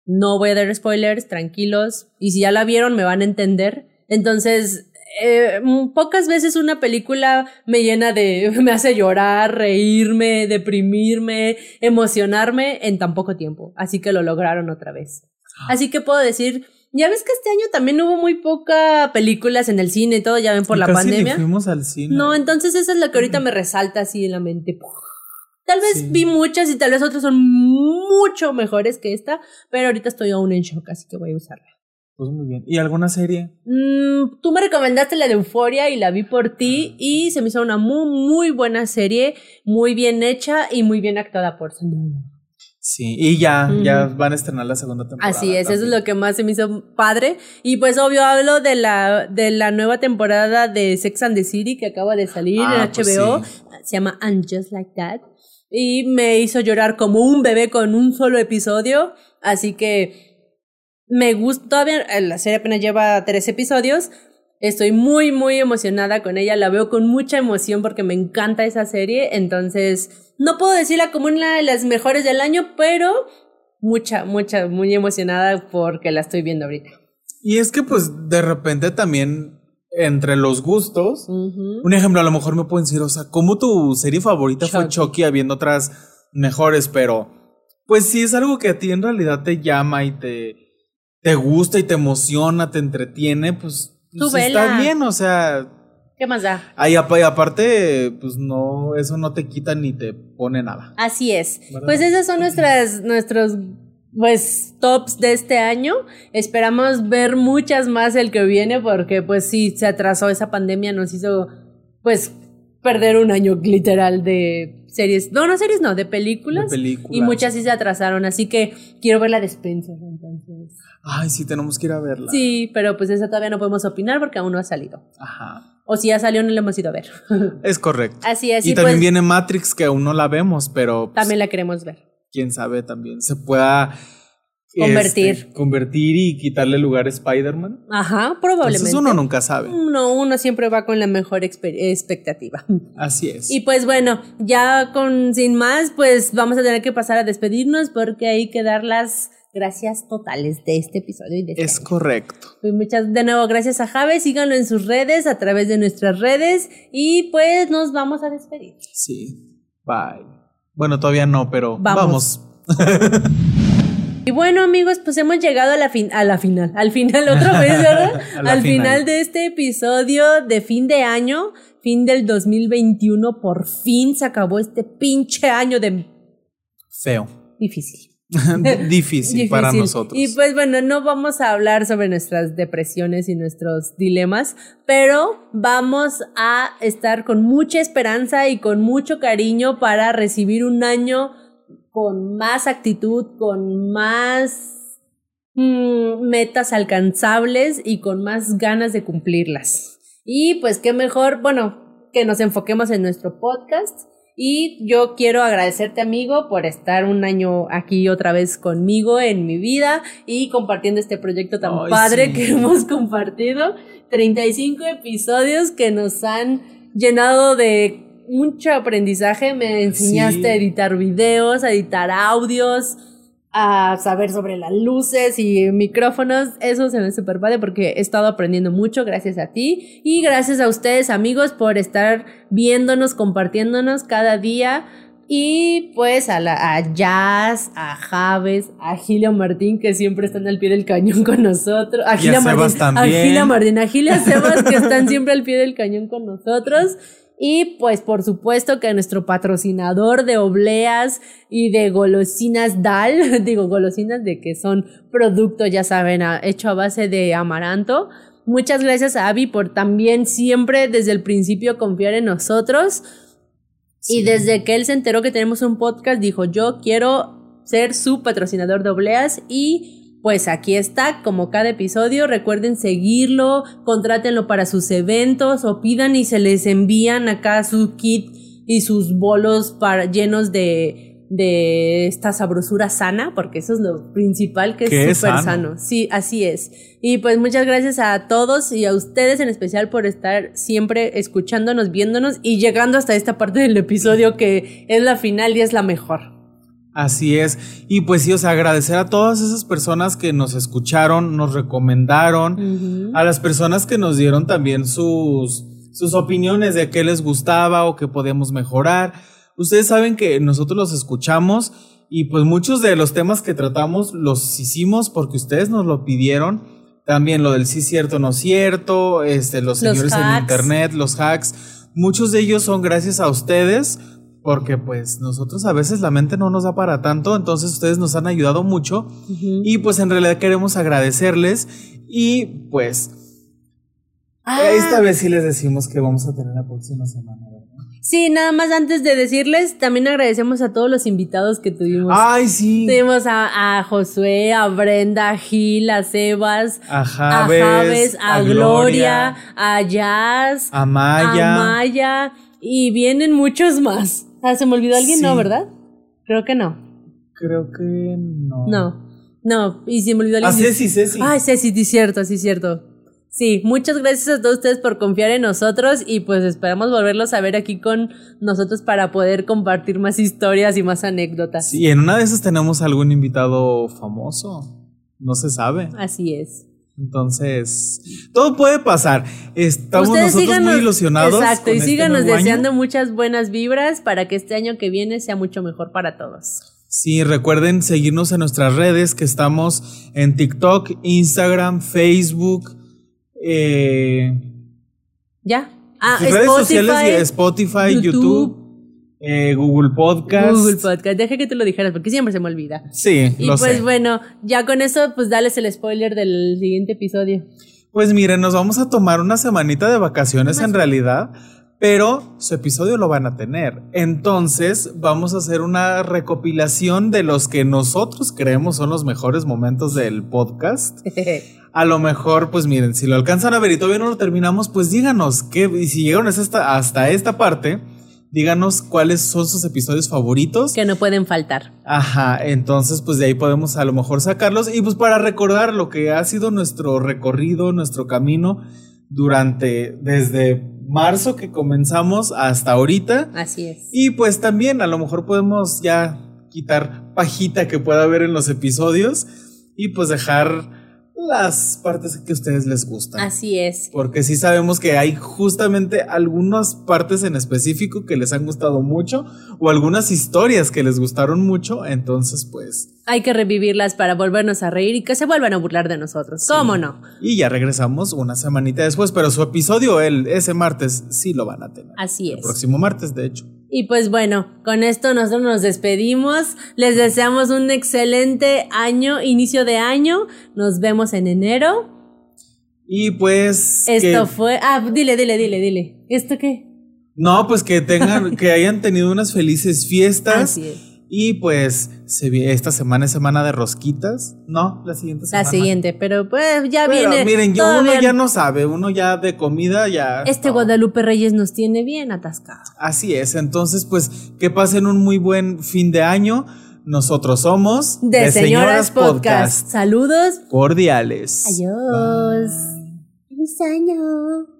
No voy a dar spoilers, tranquilos. Y si ya la vieron, me van a entender. Entonces, eh, pocas veces una película me llena de, (laughs) me hace llorar, reírme, deprimirme, emocionarme en tan poco tiempo. Así que lo lograron otra vez. Así que puedo decir, ya ves que este año también hubo muy poca películas en el cine y todo, ya ven por Y la casi ni pandemia. fuimos al cine. No, entonces esa es la que ahorita me resalta así en la mente. Tal vez Sí. vi muchas y tal vez otras son mucho mejores que esta, pero ahorita estoy aún en shock, así que voy a usarla. Pues muy bien. ¿Y alguna serie? Mm, tú me recomendaste la de Euforia y la vi por ti y se me hizo una muy, muy buena serie, muy bien hecha y muy bien actuada por Zendaya. Sí, y ya, ya van a estrenar la segunda temporada. Así es, eso es lo que más se me hizo padre. Y pues obvio hablo de la, de la nueva temporada de Sex and the City que acaba de salir Ah, en pues HBO. sí. Se llama And Just Like That. Y me hizo llorar como un bebé con un solo episodio. Así que me gusta, todavía eh, la serie apenas lleva tres episodios. Estoy muy, muy emocionada con ella. La veo con mucha emoción porque me encanta esa serie. Entonces, no puedo decirla como una de las mejores del año, pero mucha, mucha, muy emocionada porque la estoy viendo ahorita. Y es que pues de repente también entre los gustos, un ejemplo a lo mejor me pueden decir, o sea, como tu serie favorita fue Chucky. Habiendo otras mejores, pero pues sí es algo que a ti en realidad te llama y te, te gusta y te emociona, te entretiene, pues, pues, está bien, o sea, ¿Qué más da? ahí aparte, pues no, eso no te quita ni te pone nada. Así es. ¿Verdad? Pues esas son nuestras, nuestros, pues, tops de este año. Esperamos ver muchas más el que viene porque, pues, sí, se atrasó esa pandemia, nos hizo, pues, perder un año literal de series. No, no series, no, de películas. De películas. Y muchas sí se atrasaron, así que quiero ver la de Spencer, entonces. Ay, sí, tenemos que ir a verla. Sí, pero pues esa todavía no podemos opinar porque aún no ha salido. Ajá. O si ya salió, no la hemos ido a ver. (laughs) Es correcto. Así es. y y también pues, viene Matrix, que aún no la vemos, pero pues, también la queremos ver. quién sabe también se pueda Convertir. este, convertir y quitarle lugar a Spider-Man. Ajá, probablemente. Entonces uno nunca sabe. No, uno siempre va con la mejor expectativa. (laughs) Así es. Y pues bueno, ya con sin más, pues vamos a tener que pasar a despedirnos porque hay que dar las gracias totales de este episodio y de este es año. correcto. Pues muchas de nuevo gracias a Jave, síganlo en sus redes, a través de nuestras redes y pues nos vamos a despedir. Sí. Bye. Bueno, todavía no, pero Vamos. vamos. (laughs) Y bueno amigos, pues hemos llegado a la fin a la final, al final otra vez, ¿verdad? (laughs) Al final. final de este episodio de fin de año, fin del 2021, por fin se acabó este pinche año de Feo. difícil. (laughs) Difícil, para nosotros. Y pues bueno, no vamos a hablar sobre nuestras depresiones y nuestros dilemas, pero vamos a estar con mucha esperanza y con mucho cariño para recibir un año con más actitud, con más mm, metas alcanzables y con más ganas de cumplirlas. Y pues qué mejor, bueno, que nos enfoquemos en nuestro podcast. Y yo quiero agradecerte, amigo, por estar un año aquí otra vez conmigo en mi vida y compartiendo este proyecto tan Ay, padre sí. que (laughs) hemos compartido. 35 episodios que nos han llenado de mucho aprendizaje. Me enseñaste Sí. a editar videos, a editar audios, a saber sobre las luces y micrófonos. Eso se me súper padre porque he estado aprendiendo mucho gracias a ti y gracias a ustedes amigos por estar viéndonos, compartiéndonos cada día. Y pues a, la, a Jazz, a Javes, a Gilia Martín, que siempre están al pie del cañón con nosotros. A a Gilia Sebas Martín, a también. Gilia Martín, a Gilia Sebas, que están siempre al pie del cañón con nosotros. Y pues por supuesto que nuestro patrocinador de obleas y de golosinas Dal, (laughs) digo golosinas de que son producto, ya saben, hecho a base de amaranto. Muchas gracias a Abby por también siempre desde el principio confiar en nosotros. Y desde que él se enteró que tenemos un podcast, dijo, yo quiero ser su patrocinador de obleas y pues aquí está, como cada episodio, recuerden seguirlo, contrátenlo para sus eventos o pidan y se les envían acá su kit y sus bolos para, llenos de, de esta sabrosura sana, porque eso es lo principal que es súper sano. sano. Sí, así es. Y pues muchas gracias a todos y a ustedes en especial por estar siempre escuchándonos, viéndonos y llegando hasta esta parte del episodio que es la final y es la mejor. Así es. Y pues sí, o sea, agradecer a todas esas personas que nos escucharon, nos recomendaron, a las personas que nos dieron también sus, sus opiniones de qué les gustaba o qué podíamos mejorar. Ustedes saben que nosotros los escuchamos y pues muchos de los temas que tratamos los hicimos porque ustedes nos lo pidieron. También lo del sí cierto, no cierto, este, los Los señores en internet, los hacks. Muchos de ellos son gracias a ustedes porque pues nosotros a veces la mente no nos da para tanto, entonces ustedes nos han ayudado mucho y pues en realidad queremos agradecerles y pues Ah, esta vez sí les decimos que vamos a tener la próxima semana. ¿verdad? Sí, nada más antes de decirles, también agradecemos a todos los invitados que tuvimos. Ay, sí. Tuvimos a, a Josué, a Brenda, a Gil, a Sebas, A a Javes, a, Gloria, a Jazz, a Maya. a Maya y vienen muchos más. Ah, ¿Se me olvidó alguien? Sí. No, ¿verdad? Creo que no. Creo que no. No, no. Y si me olvidó alguien. Ceci, Ceci. Ay, Ceci, sí, cierto, sí, cierto. Sí, muchas gracias a todos ustedes por confiar en nosotros y pues esperamos volverlos a ver aquí con nosotros para poder compartir más historias y más anécdotas. Sí, en una de esas tenemos algún invitado famoso. No se sabe. Así es. Entonces, todo puede pasar. Estamos Ustedes nosotros síganos, muy ilusionados. Exacto, y este síganos año. deseando muchas buenas vibras para que este año que viene sea mucho mejor para todos. Sí, recuerden seguirnos en nuestras redes, que estamos en TikTok, Instagram, Facebook, eh, ¿Ya? Ah, redes sociales y Spotify, Spotify, YouTube, eh, Google Podcast. Google Podcast. Deja que te lo dijeras porque siempre se me olvida. Sí, Y lo pues sé. bueno, ya con eso, pues dales el spoiler del siguiente episodio. Pues miren, nos vamos a tomar una semanita de vacaciones en realidad, pero su episodio lo van a tener. Entonces, vamos a hacer una recopilación de los que nosotros creemos son los mejores momentos del podcast. (laughs) A lo mejor, pues miren, si lo alcanzan a ver y todavía no lo terminamos, pues díganos qué, y si llegaron hasta esta parte, díganos cuáles son sus episodios favoritos. Que no pueden faltar. Ajá, entonces pues de ahí podemos a lo mejor sacarlos y pues para recordar lo que ha sido nuestro recorrido, nuestro camino durante desde marzo que comenzamos hasta ahorita. Así es. Y pues también a lo mejor podemos ya quitar pajita que pueda haber en los episodios y pues dejar las partes que a ustedes les gustan. Así es. Porque sí sabemos que hay justamente algunas partes en específico que les han gustado mucho o algunas historias que les gustaron mucho, entonces pues... Hay que revivirlas para volvernos a reír y que se vuelvan a burlar de nosotros. ¿Cómo no? Y ya regresamos una semanita después, pero su episodio el, ese martes sí lo van a tener. Así es. El próximo martes, de hecho. Y pues bueno, con esto nosotros nos despedimos. Les deseamos un excelente año, inicio de año. Nos vemos en enero. Y pues. Esto fue. Ah, dile, dile, dile, dile. ¿Esto qué? No, pues que tengan, que hayan tenido unas felices fiestas. Así es. Y pues se, esta semana es semana de rosquitas. No, la siguiente semana. La siguiente, pero pues ya pero, viene. Miren, yo, uno ya no sabe, uno ya de comida ya. Este Guadalupe Reyes nos tiene bien atascados. Así es, entonces pues que pasen un muy buen fin de año. Nosotros somos de, Señoras, Podcast. Saludos cordiales. Adiós. Feliz año.